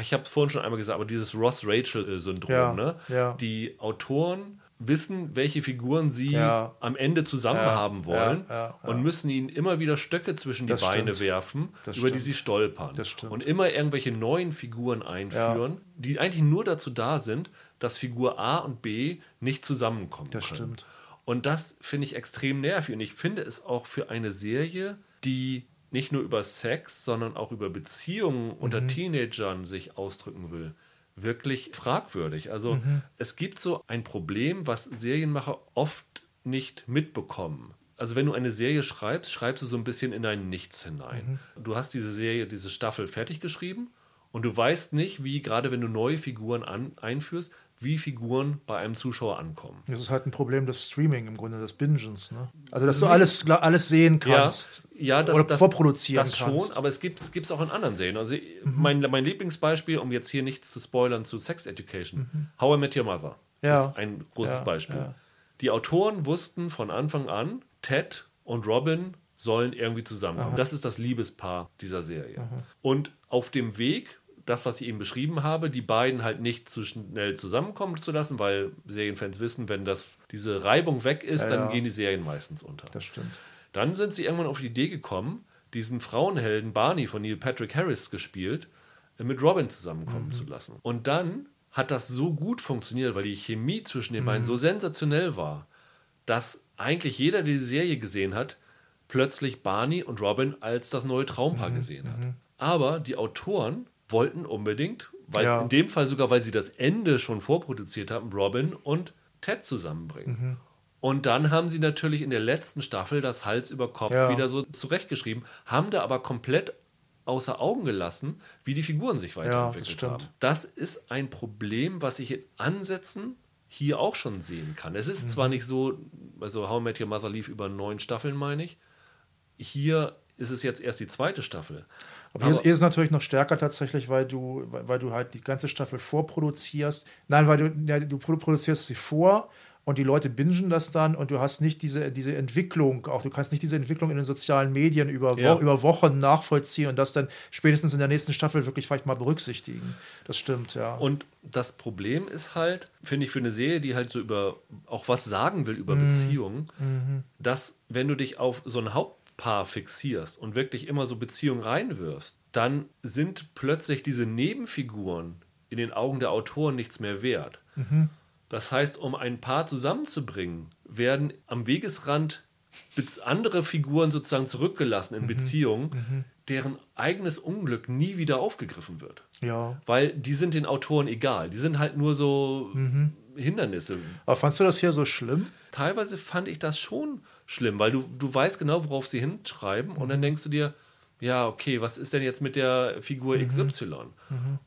Speaker 1: Ich habe es vorhin schon einmal gesagt, aber dieses Ross-Rachel-Syndrom.
Speaker 2: Ja,
Speaker 1: Ne?
Speaker 2: ja.
Speaker 1: Die Autoren wissen, welche Figuren sie
Speaker 2: Ja.
Speaker 1: am Ende zusammen haben wollen und müssen ihnen immer wieder Stöcke zwischen die
Speaker 2: Das
Speaker 1: Beine
Speaker 2: stimmt.
Speaker 1: werfen,
Speaker 2: Das
Speaker 1: über die
Speaker 2: stimmt.
Speaker 1: sie stolpern. Und immer irgendwelche neuen Figuren einführen, die eigentlich nur dazu da sind, dass Figur A und B nicht zusammenkommen
Speaker 2: Das
Speaker 1: können.
Speaker 2: stimmt.
Speaker 1: Und das finde ich extrem nervig. Und ich finde es auch für eine Serie, die nicht nur über Sex, sondern auch über Beziehungen unter Teenagern sich ausdrücken will, wirklich fragwürdig. Also es gibt so ein Problem, was Serienmacher oft nicht mitbekommen. Also wenn du eine Serie schreibst, schreibst du so ein bisschen in ein Nichts hinein. Du hast diese Serie, diese Staffel fertig geschrieben und du weißt nicht, wie, gerade wenn du neue Figuren an, einführst, wie Figuren bei einem Zuschauer ankommen.
Speaker 2: Das ist halt ein Problem des Streaming im Grunde, des Bingens. Ne? Also, dass du alles, alles sehen kannst.
Speaker 1: Ja, ja das,
Speaker 2: oder
Speaker 1: das,
Speaker 2: vorproduzieren
Speaker 1: das
Speaker 2: kannst.
Speaker 1: schon, aber es gibt es auch in anderen Serien. Also mein, mein Lieblingsbeispiel, um jetzt hier nichts zu spoilern zu Sex Education, How I Met Your Mother
Speaker 2: Ja.
Speaker 1: ist ein großes
Speaker 2: Ja,
Speaker 1: Beispiel. Die Autoren wussten von Anfang an, Ted und Robin sollen irgendwie zusammenkommen. Das ist das Liebespaar dieser Serie. Und auf dem Weg, das, was ich eben beschrieben habe, die beiden halt nicht zu schnell zusammenkommen zu lassen, weil Serienfans wissen, wenn das, diese Reibung weg ist,
Speaker 2: Ja,
Speaker 1: dann
Speaker 2: ja.
Speaker 1: gehen die Serien meistens unter.
Speaker 2: Das stimmt.
Speaker 1: Dann sind sie irgendwann auf die Idee gekommen, diesen Frauenhelden Barney von Neil Patrick Harris gespielt, äh, mit Robin zusammenkommen
Speaker 2: Mhm.
Speaker 1: zu lassen. Und dann hat das so gut funktioniert, weil die Chemie zwischen den
Speaker 2: Mhm.
Speaker 1: beiden so sensationell war, dass eigentlich jeder, der die Serie gesehen hat, plötzlich Barney und Robin als das neue Traumpaar
Speaker 2: Mhm.
Speaker 1: gesehen hat. Aber die Autoren wollten unbedingt, weil
Speaker 2: Ja.
Speaker 1: in dem Fall sogar, weil sie das Ende schon vorproduziert haben, Robin und Ted zusammenbringen.
Speaker 2: Mhm.
Speaker 1: Und dann haben sie natürlich in der letzten Staffel das Hals über Kopf
Speaker 2: Ja.
Speaker 1: wieder so zurechtgeschrieben, haben da aber komplett außer Augen gelassen, wie die Figuren sich weiterentwickelt
Speaker 2: stimmt.
Speaker 1: haben. Das ist ein Problem, was ich in Ansätzen hier auch schon sehen kann. Es ist
Speaker 2: Mhm.
Speaker 1: zwar nicht so, also How I Met Your Mother lief über neun Staffeln, meine ich. Hier ist es jetzt erst die zweite Staffel.
Speaker 2: Aber hier ist, hier ist es natürlich noch stärker tatsächlich, weil du, weil, du halt die ganze Staffel vorproduzierst. Nein, weil du, ja, du produ- produzierst sie vor und die Leute bingen das dann und du hast nicht diese, diese Entwicklung, auch du kannst nicht diese Entwicklung in den sozialen Medien über,
Speaker 1: Ja.
Speaker 2: Über Wochen nachvollziehen und das dann spätestens in der nächsten Staffel wirklich vielleicht mal berücksichtigen. Das stimmt, ja.
Speaker 1: Und das Problem ist halt, finde ich, für eine Serie, die halt so über auch was sagen will
Speaker 2: Mhm.
Speaker 1: über Beziehungen, dass wenn du dich auf so ein Hauptpaar fixierst und wirklich immer so Beziehungen reinwirfst, dann sind plötzlich diese Nebenfiguren in den Augen der Autoren nichts mehr wert.
Speaker 2: Mhm.
Speaker 1: Das heißt, um ein Paar zusammenzubringen, werden am Wegesrand andere Figuren sozusagen zurückgelassen
Speaker 2: Mhm.
Speaker 1: in Beziehungen, deren eigenes Unglück nie wieder aufgegriffen wird.
Speaker 2: ja.
Speaker 1: Weil die sind den Autoren egal. Die sind halt nur so Hindernisse.
Speaker 2: Aber fandst du das hier so schlimm?
Speaker 1: Teilweise fand ich das schon schlimm, weil du, du weißt genau, worauf sie hinschreiben und dann denkst du dir, ja, okay, was ist denn jetzt mit der Figur XY?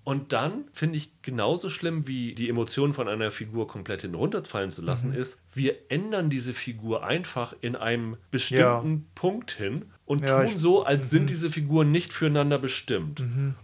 Speaker 1: Und dann finde ich genauso schlimm, wie die Emotionen von einer Figur komplett hinunterfallen zu lassen, ist, wir ändern diese Figur einfach in einem bestimmten Punkt hin und
Speaker 2: Ja,
Speaker 1: tun so, als sind diese Figuren nicht füreinander bestimmt.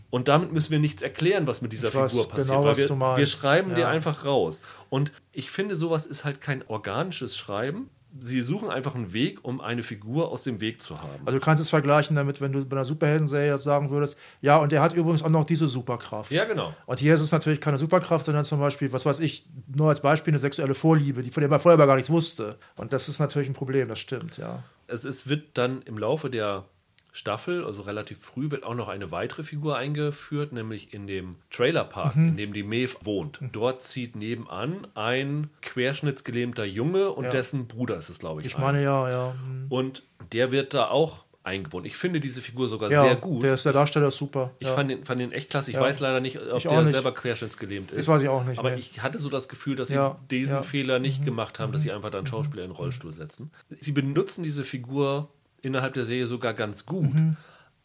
Speaker 1: Und damit müssen wir nichts erklären, was mit dieser
Speaker 2: Ich
Speaker 1: Figur passiert.
Speaker 2: genau,
Speaker 1: weil wir, wir schreiben dir
Speaker 2: Ja.
Speaker 1: einfach raus. Und ich finde, sowas ist halt kein organisches Schreiben. Sie suchen einfach einen Weg, um eine Figur aus dem Weg zu haben.
Speaker 2: Also du kannst es vergleichen damit, wenn du bei einer Superhelden-Serie sagen würdest, ja, und der hat übrigens auch noch diese Superkraft.
Speaker 1: Ja, genau.
Speaker 2: Und hier ist es natürlich keine Superkraft, sondern zum Beispiel, was weiß ich, nur als Beispiel eine sexuelle Vorliebe, die von der man vorher gar nichts wusste. Und das ist natürlich ein Problem, das stimmt, ja.
Speaker 1: Es ist, wird dann im Laufe der Staffel, also relativ früh, wird auch noch eine weitere Figur eingeführt, nämlich in dem Trailerpark,
Speaker 2: Mhm.
Speaker 1: in dem die Maeve wohnt. Dort zieht nebenan ein querschnittsgelähmter Junge und
Speaker 2: Ja.
Speaker 1: dessen Bruder ist es, glaube ich.
Speaker 2: Ich
Speaker 1: ein.
Speaker 2: meine, ja, ja. hm.
Speaker 1: Und der wird da auch eingebunden. Ich finde diese Figur sogar
Speaker 2: Ja,
Speaker 1: sehr gut.
Speaker 2: Der, ist, der Darsteller ist super.
Speaker 1: ich
Speaker 2: ja.
Speaker 1: fand, den, fand den echt klasse. Ich
Speaker 2: Ja.
Speaker 1: weiß leider nicht, ob
Speaker 2: Ich
Speaker 1: der
Speaker 2: nicht.
Speaker 1: selber querschnittsgelähmt ist.
Speaker 2: Das weiß ich auch nicht,
Speaker 1: Aber
Speaker 2: nee.
Speaker 1: ich hatte so das Gefühl, dass sie diesen. Fehler nicht
Speaker 2: Mhm.
Speaker 1: gemacht haben, dass sie einfach dann Schauspieler in den Rollstuhl setzen. Sie benutzen diese Figur innerhalb der Serie sogar ganz gut.
Speaker 2: Mhm.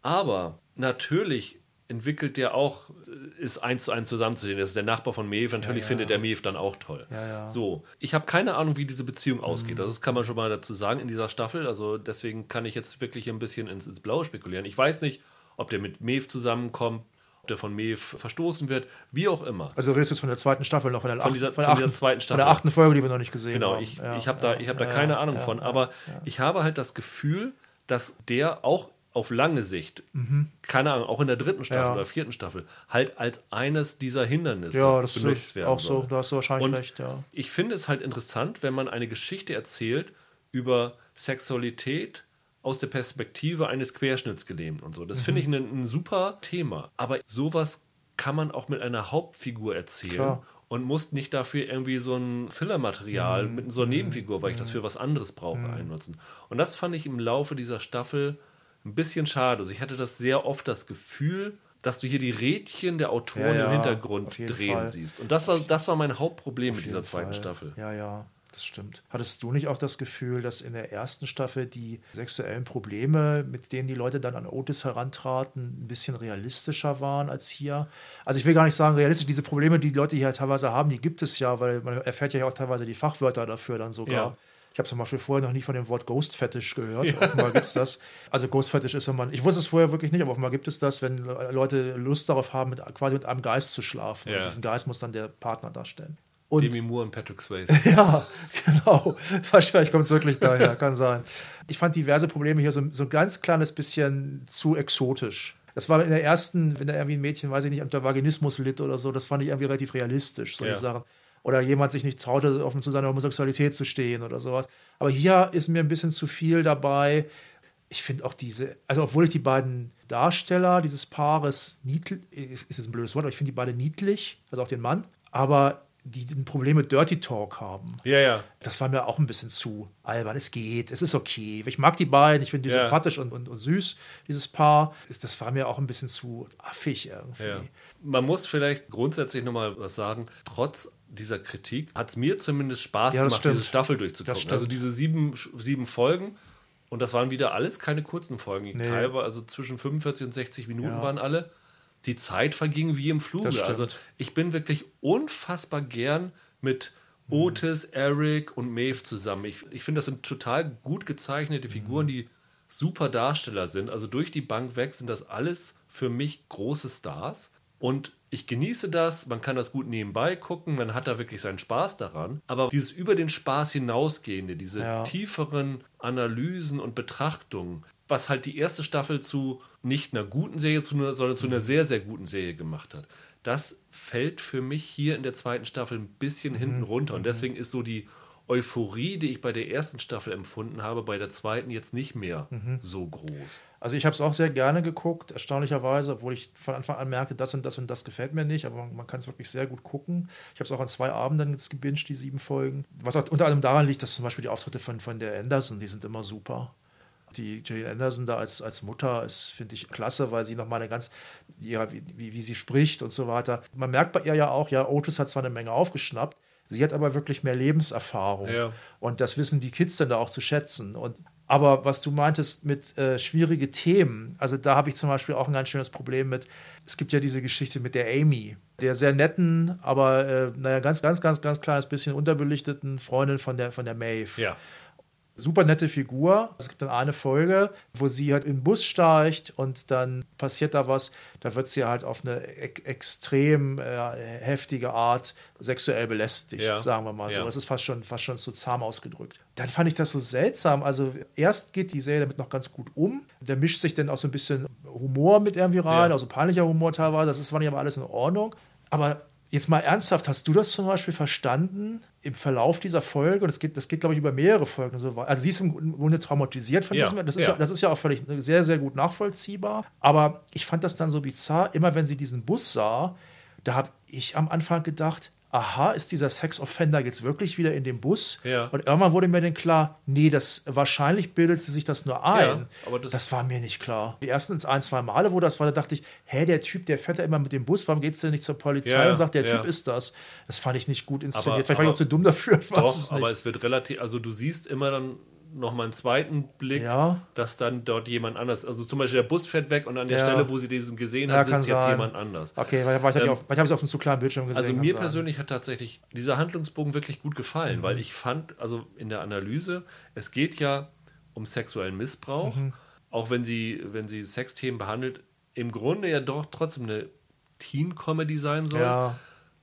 Speaker 1: Aber natürlich entwickelt der auch, äh, ist eins zu eins zusammenzusehen. Das ist der Nachbar von Maeve. Natürlich
Speaker 2: ja.
Speaker 1: findet der Maeve dann auch toll.
Speaker 2: Ja, ja.
Speaker 1: So, ich habe keine Ahnung, wie diese Beziehung
Speaker 2: Mhm.
Speaker 1: ausgeht. Das kann man schon mal dazu sagen in dieser Staffel. Also deswegen kann ich jetzt wirklich ein bisschen ins, ins Blaue spekulieren. Ich weiß nicht, ob der mit Maeve zusammenkommt, ob der von Maeve verstoßen wird, wie auch immer.
Speaker 2: Also du redest jetzt von der zweiten Staffel noch, von der,
Speaker 1: Von dieser-
Speaker 2: von der,
Speaker 1: von dieser
Speaker 2: achten,
Speaker 1: zweiten
Speaker 2: Von der
Speaker 1: Staffel.
Speaker 2: achten Folge, die wir noch nicht gesehen
Speaker 1: Genau,
Speaker 2: haben.
Speaker 1: ich,
Speaker 2: Ja,
Speaker 1: ich habe da,
Speaker 2: ja,
Speaker 1: ich hab da
Speaker 2: ja,
Speaker 1: keine
Speaker 2: ja,
Speaker 1: Ahnung
Speaker 2: ja,
Speaker 1: von,
Speaker 2: ja,
Speaker 1: aber
Speaker 2: ja.
Speaker 1: ich habe halt das Gefühl, dass der auch auf lange Sicht, keine Ahnung, auch in der dritten Staffel
Speaker 2: Mhm. Ja.
Speaker 1: oder vierten Staffel, halt als eines dieser Hindernisse
Speaker 2: Ja, das
Speaker 1: benutzt werden
Speaker 2: auch so,
Speaker 1: soll.
Speaker 2: da hast du wahrscheinlich
Speaker 1: Und
Speaker 2: recht, ja.
Speaker 1: Ich finde es halt interessant, wenn man eine Geschichte erzählt über Sexualität aus der Perspektive eines Querschnittsgelähmten und so. Das finde
Speaker 2: Mhm.
Speaker 1: ich ein, ein super Thema. Aber sowas kann man auch mit einer Hauptfigur erzählen.
Speaker 2: Klar.
Speaker 1: Und muss nicht dafür irgendwie so ein Fillermaterial
Speaker 2: Mhm.
Speaker 1: mit so einer Nebenfigur, weil ich das für was anderes brauche, einnutzen. Und das fand ich im Laufe dieser Staffel ein bisschen schade. Also ich hatte das sehr oft das Gefühl, dass du hier die Rädchen der Autoren
Speaker 2: Ja, ja,
Speaker 1: im Hintergrund drehen
Speaker 2: Fall.
Speaker 1: siehst. Und das war, das war mein Hauptproblem mit
Speaker 2: Auf
Speaker 1: dieser
Speaker 2: jeden
Speaker 1: zweiten
Speaker 2: Fall.
Speaker 1: Staffel.
Speaker 2: Ja, ja, das stimmt. Hattest du nicht auch das Gefühl, dass in der ersten Staffel die sexuellen Probleme, mit denen die Leute dann an Otis herantraten, ein bisschen realistischer waren als hier? Also ich will gar nicht sagen realistisch, diese Probleme, die die Leute hier teilweise haben, die gibt es ja, weil man erfährt ja auch teilweise die Fachwörter dafür dann sogar.
Speaker 1: Ja.
Speaker 2: Ich habe zum Beispiel vorher noch nie von dem Wort Ghost Fetish gehört. Offenbar gibt es das. Also Ghost Fetish ist, wenn man, ich wusste es vorher wirklich nicht, aber offenbar gibt es das, wenn Leute Lust darauf haben, mit, quasi mit einem Geist zu schlafen.
Speaker 1: Ja.
Speaker 2: Und diesen Geist muss dann der Partner darstellen. Und
Speaker 1: Demi Moore und Patrick Swayze. <laughs>
Speaker 2: ja, genau. Vielleicht kommt es wirklich daher, kann sein. Ich fand diverse Probleme hier so, so ein ganz kleines bisschen zu exotisch. Das war in der ersten, wenn da irgendwie ein Mädchen, weiß ich nicht, unter Vaginismus litt oder so, das fand ich irgendwie relativ realistisch, solche
Speaker 1: Ja.
Speaker 2: Sachen. Oder jemand sich nicht traute, offen zu seiner Homosexualität zu stehen oder sowas. Aber hier ist mir ein bisschen zu viel dabei. Ich finde auch diese, also obwohl ich die beiden Darsteller dieses Paares niedlich, ist, ist ein blödes Wort, aber ich finde die beide niedlich, also auch den Mann, aber die ein Problem mit Dirty Talk haben.
Speaker 1: Ja, ja.
Speaker 2: Das war mir auch ein bisschen zu albern. Es geht, es ist okay. Ich mag die beiden, ich finde die
Speaker 1: Ja.
Speaker 2: sympathisch und, und, und süß, dieses Paar. Das- Das war mir auch ein bisschen zu affig irgendwie.
Speaker 1: ja. Man muss vielleicht grundsätzlich nochmal was sagen. Trotz dieser Kritik hat es mir zumindest Spaß
Speaker 2: Ja,
Speaker 1: gemacht,
Speaker 2: stimmt.
Speaker 1: diese Staffel durchzugucken. Also diese sieben, sieben Folgen. Und das waren wieder alles keine kurzen Folgen.
Speaker 2: Nee.
Speaker 1: Teilweise, also zwischen 45 und 60 Minuten
Speaker 2: Ja.
Speaker 1: waren alle. Die Zeit verging wie im Fluge.
Speaker 2: Stimmt.
Speaker 1: Also ich bin wirklich unfassbar gern mit Otis, Eric und Maeve zusammen. Ich, ich finde, das sind total gut gezeichnete Figuren, die super Darsteller sind. Also durch die Bank weg sind das alles für mich große Stars. Und ich genieße das, man kann das gut nebenbei gucken, man hat da wirklich seinen Spaß daran. Aber dieses über den Spaß hinausgehende, diese
Speaker 2: Ja.
Speaker 1: tieferen Analysen und Betrachtungen, was halt die erste Staffel zu nicht einer guten Serie, zu einer, sondern zu einer sehr, sehr guten Serie gemacht hat, das fällt für mich hier in der zweiten Staffel ein bisschen hinten runter. Und deswegen ist so die Euphorie, die ich bei der ersten Staffel empfunden habe, bei der zweiten jetzt nicht mehr so groß.
Speaker 2: Also ich habe es auch sehr gerne geguckt, erstaunlicherweise, obwohl ich von Anfang an merkte, das und das und das gefällt mir nicht, aber man, man kann es wirklich sehr gut gucken. Ich habe es auch an zwei Abenden jetzt gebinged, die sieben Folgen. Was auch unter anderem daran liegt, dass zum Beispiel die Auftritte von, von der Anderson, die sind immer super. Die Jane Anderson da als, als Mutter ist, finde ich, klasse, weil sie nochmal eine ganz, ja, wie, wie, wie sie spricht und so weiter. Man merkt bei ihr ja auch, ja, Otis hat zwar eine Menge aufgeschnappt, sie hat aber wirklich mehr Lebenserfahrung.
Speaker 1: Ja.
Speaker 2: Und das wissen die Kids dann da auch zu schätzen. Und aber was du meintest mit äh, schwierige Themen, also da habe ich zum Beispiel auch ein ganz schönes Problem mit. Es gibt ja diese Geschichte mit der Amy, der sehr netten, aber äh, naja, ganz, ganz, ganz, ganz kleines bisschen unterbelichteten Freundin von der, von der Maeve.
Speaker 1: Ja.
Speaker 2: Super nette Figur. Es gibt dann eine Folge, wo sie halt in den Bus steigt und dann passiert da was. Da wird sie halt auf eine e extrem äh, heftige Art sexuell belästigt, ja. sagen wir mal so. Ja. Das ist fast schon, fast schon zu zahm ausgedrückt. Dann fand ich das so seltsam. Also erst geht die Serie damit noch ganz gut um. Da mischt sich dann auch so ein bisschen Humor mit irgendwie rein, ja. also peinlicher Humor teilweise. Das ist, fand ich aber alles in Ordnung. Aber Jetzt mal ernsthaft, hast du das zum Beispiel verstanden im Verlauf dieser Folge? Und das geht, das geht glaube ich, über mehrere Folgen. So also sie ist im Grunde traumatisiert von ja, diesem. Das ist ja. ja. das ist ja auch völlig sehr, sehr gut nachvollziehbar. Aber ich fand das dann so bizarr, immer wenn sie diesen Bus sah, da habe ich am Anfang gedacht, aha, ist dieser Sex-Offender jetzt wirklich wieder in dem Bus? Ja. Und irgendwann wurde mir dann klar, nee, das wahrscheinlich bildet sie sich das nur ein. Ja, aber das, das, war mir nicht klar. Die ersten ein, zwei Male, wo das war, da dachte ich, hä, der Typ, der fährt ja immer mit dem Bus, warum geht's denn nicht zur Polizei ja, und sagt, der Typ ist das? Das fand ich nicht gut inszeniert. Aber, Vielleicht war ich auch zu dumm dafür. <laughs>
Speaker 1: doch, es aber es wird relativ, also du siehst immer dann noch mal einen zweiten Blick, ja. dass dann dort jemand anders, also zum Beispiel der Bus fährt weg und an der ja. Stelle, wo sie diesen gesehen hat, ja, sitzt jetzt sein. jemand anders.
Speaker 2: Okay, weil, weil ich, ähm, habe es auf einem zu kleinen Bildschirm gesehen.
Speaker 1: Also mir persönlich hat tatsächlich dieser Handlungsbogen wirklich gut gefallen, mhm. weil ich fand, also in der Analyse, es geht ja um sexuellen Missbrauch, mhm. auch wenn sie, wenn sie Sexthemen behandelt, im Grunde ja doch trotzdem eine Teen-Comedy sein soll. Ja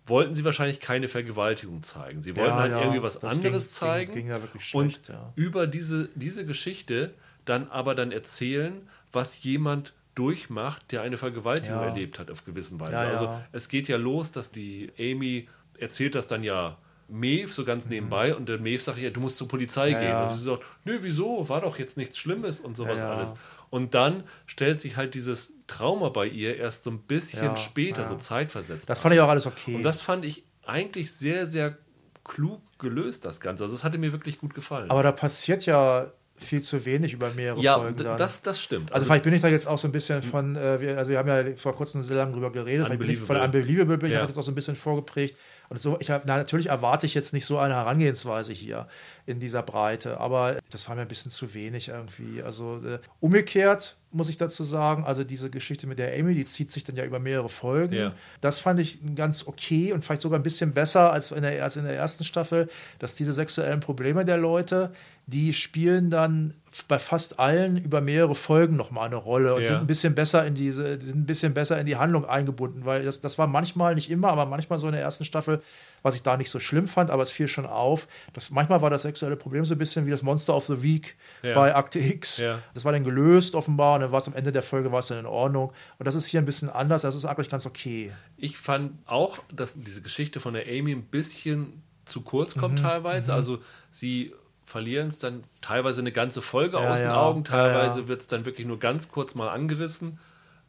Speaker 1: wollten sie wahrscheinlich keine Vergewaltigung zeigen. Sie wollten ja, halt ja, irgendwie was anderes ging, zeigen. Ging, ging schlecht, und über diese, diese Geschichte dann aber dann erzählen, was jemand durchmacht, der eine Vergewaltigung erlebt hat auf gewissen Weise. Also es geht ja los, dass die Amy erzählt das dann ja Mev so ganz nebenbei mhm. und der Mev sagt ja, du musst zur Polizei ja, gehen. Ja. Und sie sagt, nö, wieso? War doch jetzt nichts Schlimmes und sowas ja, alles. Und dann stellt sich halt dieses Trauma bei ihr erst so ein bisschen später, so zeitversetzt.
Speaker 2: Das fand ich auch alles okay.
Speaker 1: Und das fand ich eigentlich sehr, sehr klug gelöst, das Ganze. Also es hatte mir wirklich gut gefallen.
Speaker 2: Aber da passiert ja viel zu wenig über mehrere
Speaker 1: ja,
Speaker 2: Folgen.
Speaker 1: Ja, das, das stimmt.
Speaker 2: Also, also, vielleicht bin ich da jetzt auch so ein bisschen von, äh, wir, also wir haben ja vor kurzem sehr lange drüber geredet, vielleicht bin ich von Unbelievable bin ich ja. jetzt auch so ein bisschen vorgeprägt. Und so, ich hab, na, natürlich erwarte ich jetzt nicht so eine Herangehensweise hier in dieser Breite, aber das war mir ein bisschen zu wenig irgendwie. Also äh, umgekehrt muss ich dazu sagen, also diese Geschichte mit der Amy, die zieht sich dann ja über mehrere Folgen. Ja. Das fand ich ganz okay und vielleicht sogar ein bisschen besser als in der, als in der ersten Staffel, dass diese sexuellen Probleme der Leute, die spielen dann bei fast allen über mehrere Folgen nochmal eine Rolle und ja. sind ein bisschen besser in diese, sind ein bisschen besser in die Handlung eingebunden, weil das, das war manchmal, nicht immer, aber manchmal so in der ersten Staffel, was ich da nicht so schlimm fand, aber es fiel schon auf, dass manchmal war das sexuelle Problem so ein bisschen wie das Monster of the Week ja. bei Akte X. Ja. Das war dann gelöst offenbar und dann war es am Ende der Folge war es dann in Ordnung. Und das ist hier ein bisschen anders, das ist eigentlich ganz okay.
Speaker 1: Ich fand auch, dass diese Geschichte von der Amy ein bisschen zu kurz kommt mhm. teilweise. Mhm. Also sie verlieren es dann teilweise eine ganze Folge ja, aus den ja. Augen, teilweise ja, wird es dann wirklich nur ganz kurz mal angerissen.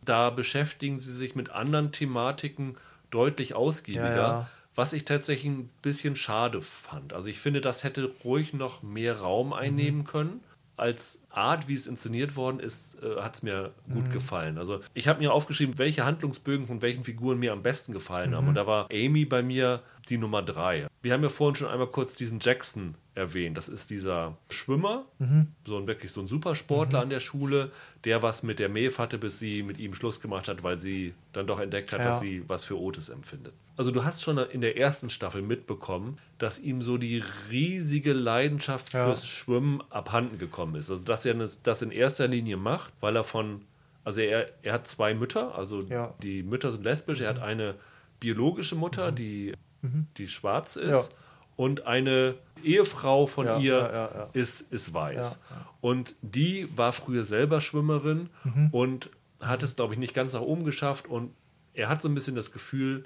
Speaker 1: Da beschäftigen sie sich mit anderen Thematiken deutlich ausgiebiger, was ich tatsächlich ein bisschen schade fand. Also ich finde, das hätte ruhig noch mehr Raum mhm. einnehmen mhm. können als Art, wie es inszeniert worden ist, äh, hat es mir gut mhm. gefallen. Also ich habe mir aufgeschrieben, welche Handlungsbögen von welchen Figuren mir am besten gefallen mhm. haben. Und da war Amy bei mir die Nummer drei. Wir haben ja vorhin schon einmal kurz diesen Jackson erwähnt. Das ist dieser Schwimmer, mhm. so ein wirklich so ein Supersportler mhm. an der Schule, der was mit der Maeve hatte, bis sie mit ihm Schluss gemacht hat, weil sie dann doch entdeckt hat, ja. dass sie was für Otis empfindet. Also du hast schon in der ersten Staffel mitbekommen, dass ihm so die riesige Leidenschaft ja. fürs Schwimmen abhanden gekommen ist. Also dass er das in erster Linie macht, weil er von, also er, er hat zwei Mütter, also ja. die Mütter sind lesbisch, er hat mhm. eine biologische Mutter, mhm. die, mhm. die schwarz ist und eine Ehefrau von ja, ihr ja, ja, Ist, ist weiß. Und die war früher selber Schwimmerin mhm. und hat es, glaube ich, nicht ganz nach oben geschafft. Und er hat so ein bisschen das Gefühl,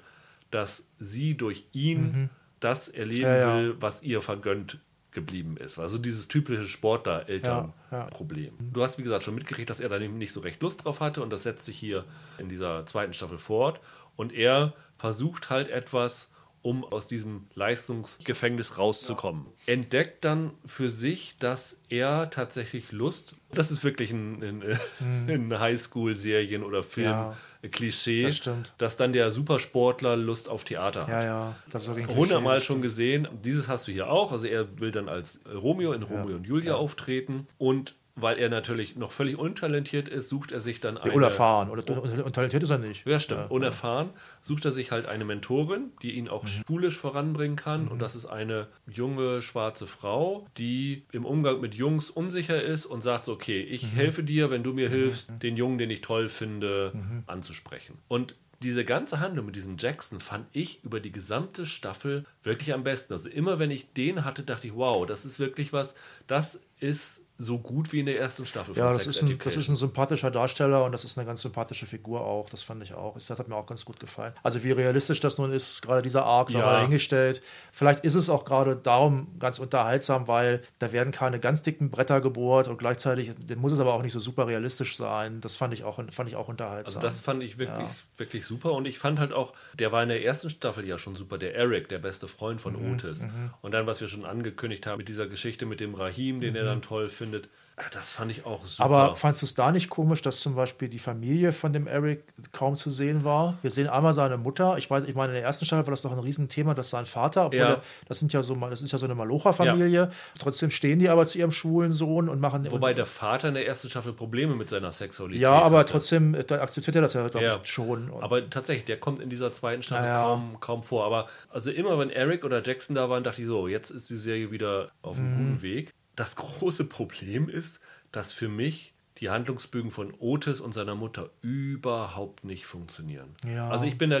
Speaker 1: dass sie durch ihn mhm. das erleben will, was ihr vergönnt geblieben ist. Also dieses typische Sportler-Eltern-Problem. Du hast, wie gesagt, schon mitgekriegt, dass er da nicht so recht Lust drauf hatte und das setzt sich hier in dieser zweiten Staffel fort. Und er versucht halt etwas, um aus diesem Leistungsgefängnis rauszukommen. Ja. Entdeckt dann für sich, dass er tatsächlich Lust, das ist wirklich ein, ein, <laughs> mhm. in Highschool-Serien oder Film-Klischee, ja, das dass dann der Supersportler Lust auf Theater hat.
Speaker 2: Ja, ja,
Speaker 1: das ist Hundertmal schon gesehen. Dieses hast du hier auch. Also er will dann als Romeo in Romeo ja. und Julia auftreten und weil er natürlich noch völlig untalentiert ist, sucht er sich dann
Speaker 2: Ja,
Speaker 1: eine.
Speaker 2: unerfahren. Oder, und talentiert ist er nicht.
Speaker 1: Ja, stimmt. Unerfahren sucht er sich halt eine Mentorin, die ihn
Speaker 2: Mhm.
Speaker 1: auch schulisch voranbringen kann. Und das ist eine junge schwarze Frau, die im Umgang mit Jungs unsicher ist und sagt so, okay, ich
Speaker 2: Mhm.
Speaker 1: helfe dir, wenn du mir hilfst, den Jungen, den ich toll finde,
Speaker 2: Mhm.
Speaker 1: anzusprechen. Und diese ganze Handlung mit diesem Jackson fand ich über die gesamte Staffel wirklich am besten. Also immer wenn ich den hatte, dachte ich, wow, das ist wirklich was, das ist so gut wie in der ersten Staffel
Speaker 2: Ja, das ist, ein, das ist ein sympathischer Darsteller und das ist eine ganz sympathische Figur auch. Das fand ich auch. Das hat mir auch ganz gut gefallen. Also wie realistisch das nun ist, gerade dieser Arc,
Speaker 1: Ja.
Speaker 2: dahingestellt. Vielleicht ist es auch gerade darum ganz unterhaltsam, weil da werden keine ganz dicken Bretter gebohrt und gleichzeitig muss es aber auch nicht so super realistisch sein. Das fand ich auch, fand ich auch unterhaltsam.
Speaker 1: Also das fand ich wirklich,
Speaker 2: Ja.
Speaker 1: wirklich super. Und ich fand halt auch, der war in der ersten Staffel ja schon super, der Eric, der beste Freund von
Speaker 2: Mhm,
Speaker 1: Otis. Und dann, was wir schon angekündigt haben, mit dieser Geschichte mit dem Rahim, den er dann toll findet, ah, das fand ich auch super.
Speaker 2: Aber fandest du es da nicht komisch, dass zum Beispiel die Familie von dem Eric kaum zu sehen war? Wir sehen einmal seine Mutter. Ich weiß, ich meine, in der ersten Staffel war das doch ein Riesenthema, dass sein Vater, obwohl
Speaker 1: Ja.
Speaker 2: er, das sind ja so, das ist ja so eine Malocha-Familie. Trotzdem stehen die aber zu ihrem schwulen Sohn und machen.
Speaker 1: Wobei der Vater in der ersten Staffel Probleme mit seiner Sexualität
Speaker 2: ja, aber
Speaker 1: hatte.
Speaker 2: trotzdem äh, da akzeptiert er das ja, glaube
Speaker 1: Ja.
Speaker 2: ich, schon. Und
Speaker 1: Aber tatsächlich, der kommt in dieser zweiten Staffel
Speaker 2: Ja, ja.
Speaker 1: kaum, kaum vor. Aber also immer, wenn Eric oder Jackson da waren, dachte ich so, jetzt ist die Serie wieder auf einem
Speaker 2: Mhm.
Speaker 1: guten Weg. Das große Problem ist, dass für mich die Handlungsbögen von Otis und seiner Mutter überhaupt nicht funktionieren.
Speaker 2: Ja.
Speaker 1: Also ich bin da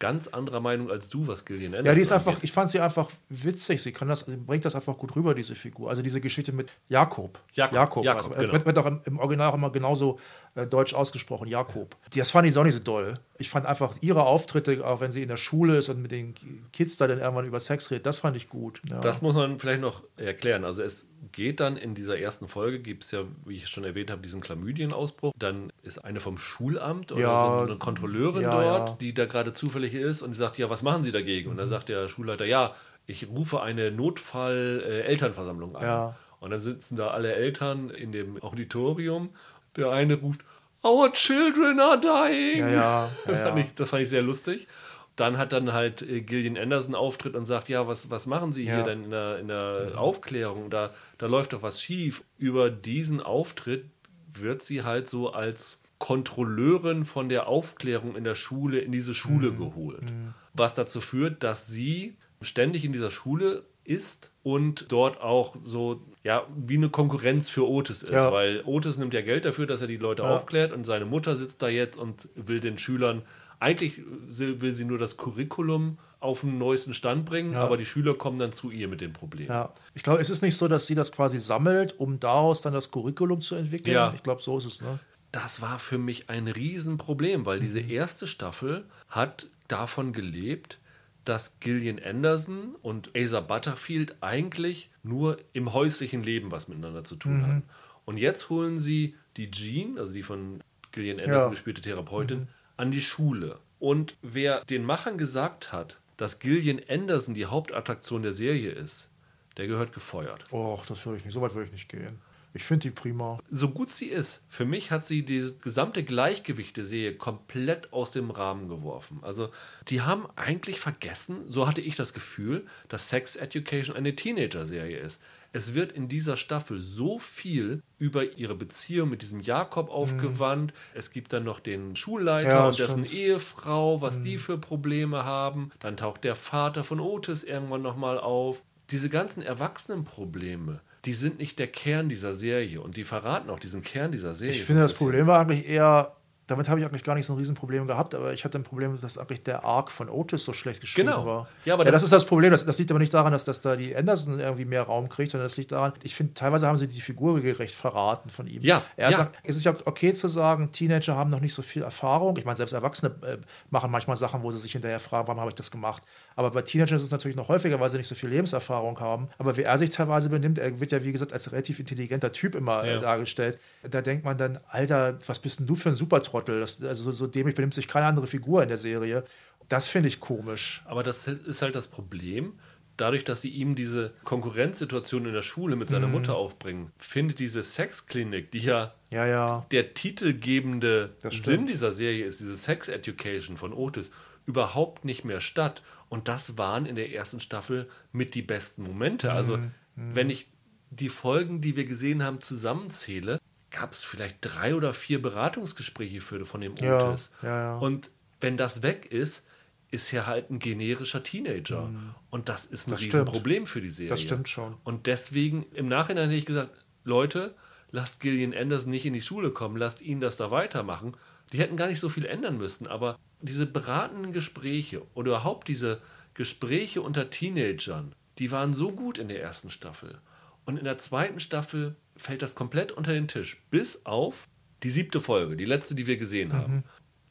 Speaker 1: ganz anderer Meinung als du, was Gillian Anderson
Speaker 2: Ja, die ist einfach, ich fand sie einfach witzig. Sie kann das, sie bringt das einfach gut rüber, diese Figur. Also diese Geschichte mit Jakob.
Speaker 1: Jakob, Jakob,
Speaker 2: also,
Speaker 1: genau.
Speaker 2: wird, wird auch im, im Original auch immer genauso äh, deutsch ausgesprochen, Jakob. Das fand ich auch nicht so doll. Ich fand einfach ihre Auftritte, auch wenn sie in der Schule ist und mit den Kids da dann irgendwann über Sex redet, das fand ich gut. Ja.
Speaker 1: Das muss man vielleicht noch erklären. Also es geht dann in dieser ersten Folge, gibt es ja, wie ich schon erwähnt habe, diesen Chlamydienausbruch. Dann ist eine vom Schulamt oder
Speaker 2: Ja,
Speaker 1: so eine Kontrolleurin
Speaker 2: ja,
Speaker 1: dort, die da gerade zufällig ist und die sagt, ja, was machen Sie dagegen? Und dann sagt der Schulleiter, ja, ich rufe eine Notfall-Elternversammlung ein.
Speaker 2: Ja.
Speaker 1: Und dann sitzen da alle Eltern in dem Auditorium. Der eine ruft, Our children are dying.
Speaker 2: Ja, ja,
Speaker 1: das, fand ich, das fand ich sehr lustig. Dann hat dann halt äh, Gillian Anderson Auftritt und sagt, ja, was, was machen Sie hier denn in der, in der Aufklärung? Da, da läuft doch was schief. Über diesen Auftritt wird sie halt so als Kontrolleurin von der Aufklärung in der Schule in diese Schule
Speaker 2: Mhm.
Speaker 1: geholt. Was dazu führt, dass sie ständig in dieser Schule ist und dort auch so, ja, wie eine Konkurrenz für Otis ist,
Speaker 2: Ja.
Speaker 1: weil Otis nimmt ja Geld dafür, dass er die Leute
Speaker 2: Ja.
Speaker 1: aufklärt und seine Mutter sitzt da jetzt und will den Schülern, eigentlich will sie nur das Curriculum auf den neuesten Stand bringen,
Speaker 2: Ja.
Speaker 1: aber die Schüler kommen dann zu ihr mit den Problemen.
Speaker 2: Ja. Ich glaube, es ist nicht so, dass sie das quasi sammelt, um daraus dann das Curriculum zu entwickeln.
Speaker 1: Ja.
Speaker 2: Ich glaube, so ist es. Ne?
Speaker 1: das war für mich ein Riesenproblem, weil diese
Speaker 2: Mhm.
Speaker 1: erste Staffel hat davon gelebt, dass Gillian Anderson und Asa Butterfield eigentlich nur im häuslichen Leben was miteinander zu tun
Speaker 2: Mhm.
Speaker 1: hatten. Und jetzt holen sie die Jean, also die von Gillian Anderson
Speaker 2: Ja. Mhm.
Speaker 1: gespielte Therapeutin, an die Schule. Und wer den Machern gesagt hat, dass Gillian Anderson die Hauptattraktion der Serie ist, der gehört gefeuert.
Speaker 2: Och, das würde ich nicht. So weit würde ich nicht gehen. Ich finde die prima.
Speaker 1: so gut sie ist, für mich hat sie dieses gesamte Gleichgewicht der Serie komplett aus dem Rahmen geworfen. Also, die haben eigentlich vergessen, so hatte ich das Gefühl, dass Sex Education eine Teenager-Serie ist. Es wird in dieser Staffel so viel über ihre Beziehung mit diesem Jakob aufgewandt. Es gibt dann noch den Schulleiter
Speaker 2: Mhm. Ja,
Speaker 1: und dessen
Speaker 2: stimmt.
Speaker 1: Ehefrau, was
Speaker 2: Mhm.
Speaker 1: die für Probleme haben. Dann taucht der Vater von Otis irgendwann nochmal auf. Diese ganzen Erwachsenenprobleme, die sind nicht der Kern dieser Serie und die verraten auch diesen Kern dieser Serie.
Speaker 2: Ich finde, das. Problem war eigentlich eher, damit habe ich eigentlich gar nicht so ein Riesenproblem gehabt, aber ich hatte ein Problem, dass eigentlich der Arc von Otis so schlecht geschrieben
Speaker 1: Genau.
Speaker 2: war.
Speaker 1: Ja, aber
Speaker 2: ja,
Speaker 1: das-
Speaker 2: das, ist das Problem. Das, das liegt aber nicht daran, dass, dass da die Anderson irgendwie mehr Raum kriegt, sondern das liegt daran, ich finde, teilweise haben sie die Figur gerecht verraten von ihm.
Speaker 1: Ja,
Speaker 2: Er
Speaker 1: ja.
Speaker 2: es ist ja okay zu sagen, Teenager haben noch nicht so viel Erfahrung. Ich meine, selbst Erwachsene äh, machen manchmal Sachen, wo sie sich hinterher fragen, warum habe ich das gemacht. Aber bei Teenagern ist es natürlich noch häufiger, weil sie nicht so viel Lebenserfahrung haben. Aber wie er sich teilweise benimmt, er wird ja, wie gesagt, als relativ intelligenter Typ immer äh,
Speaker 1: Ja.
Speaker 2: dargestellt. Da denkt man dann, Alter, was bist denn du für ein Supertrottel? Das, also so, so dämlich benimmt sich keine andere Figur in der Serie. Das finde ich komisch.
Speaker 1: Aber das ist halt das Problem. Dadurch, dass sie ihm diese Konkurrenzsituation in der Schule mit
Speaker 2: Mhm.
Speaker 1: seiner Mutter aufbringen, findet diese Sexklinik, die ja
Speaker 2: Ja, ja.
Speaker 1: der titelgebende
Speaker 2: Das
Speaker 1: Sinn
Speaker 2: stimmt.
Speaker 1: dieser Serie ist, diese Sex Education von Otis, überhaupt nicht mehr statt. Und das waren in der ersten Staffel mit die besten Momente. Also,
Speaker 2: Mhm.
Speaker 1: wenn ich die Folgen, die wir gesehen haben, zusammenzähle, gab es vielleicht drei oder vier Beratungsgespräche für von dem
Speaker 2: Ja,
Speaker 1: Otis.
Speaker 2: ja, ja.
Speaker 1: Und wenn das weg ist, ist er halt ein generischer Teenager. Und das ist ein
Speaker 2: Mhm. Das stimmt.
Speaker 1: Riesenproblem für die Serie.
Speaker 2: Das stimmt schon.
Speaker 1: Und deswegen, im Nachhinein hätte ich gesagt, Leute, lasst Gillian Anderson nicht in die Schule kommen, lasst ihn das da weitermachen. Die hätten gar nicht so viel ändern müssen, aber diese beratenden Gespräche oder überhaupt diese Gespräche unter Teenagern, die waren so gut in der ersten Staffel. Und in der zweiten Staffel fällt das komplett unter den Tisch, bis auf die siebte Folge, die letzte, die wir gesehen haben.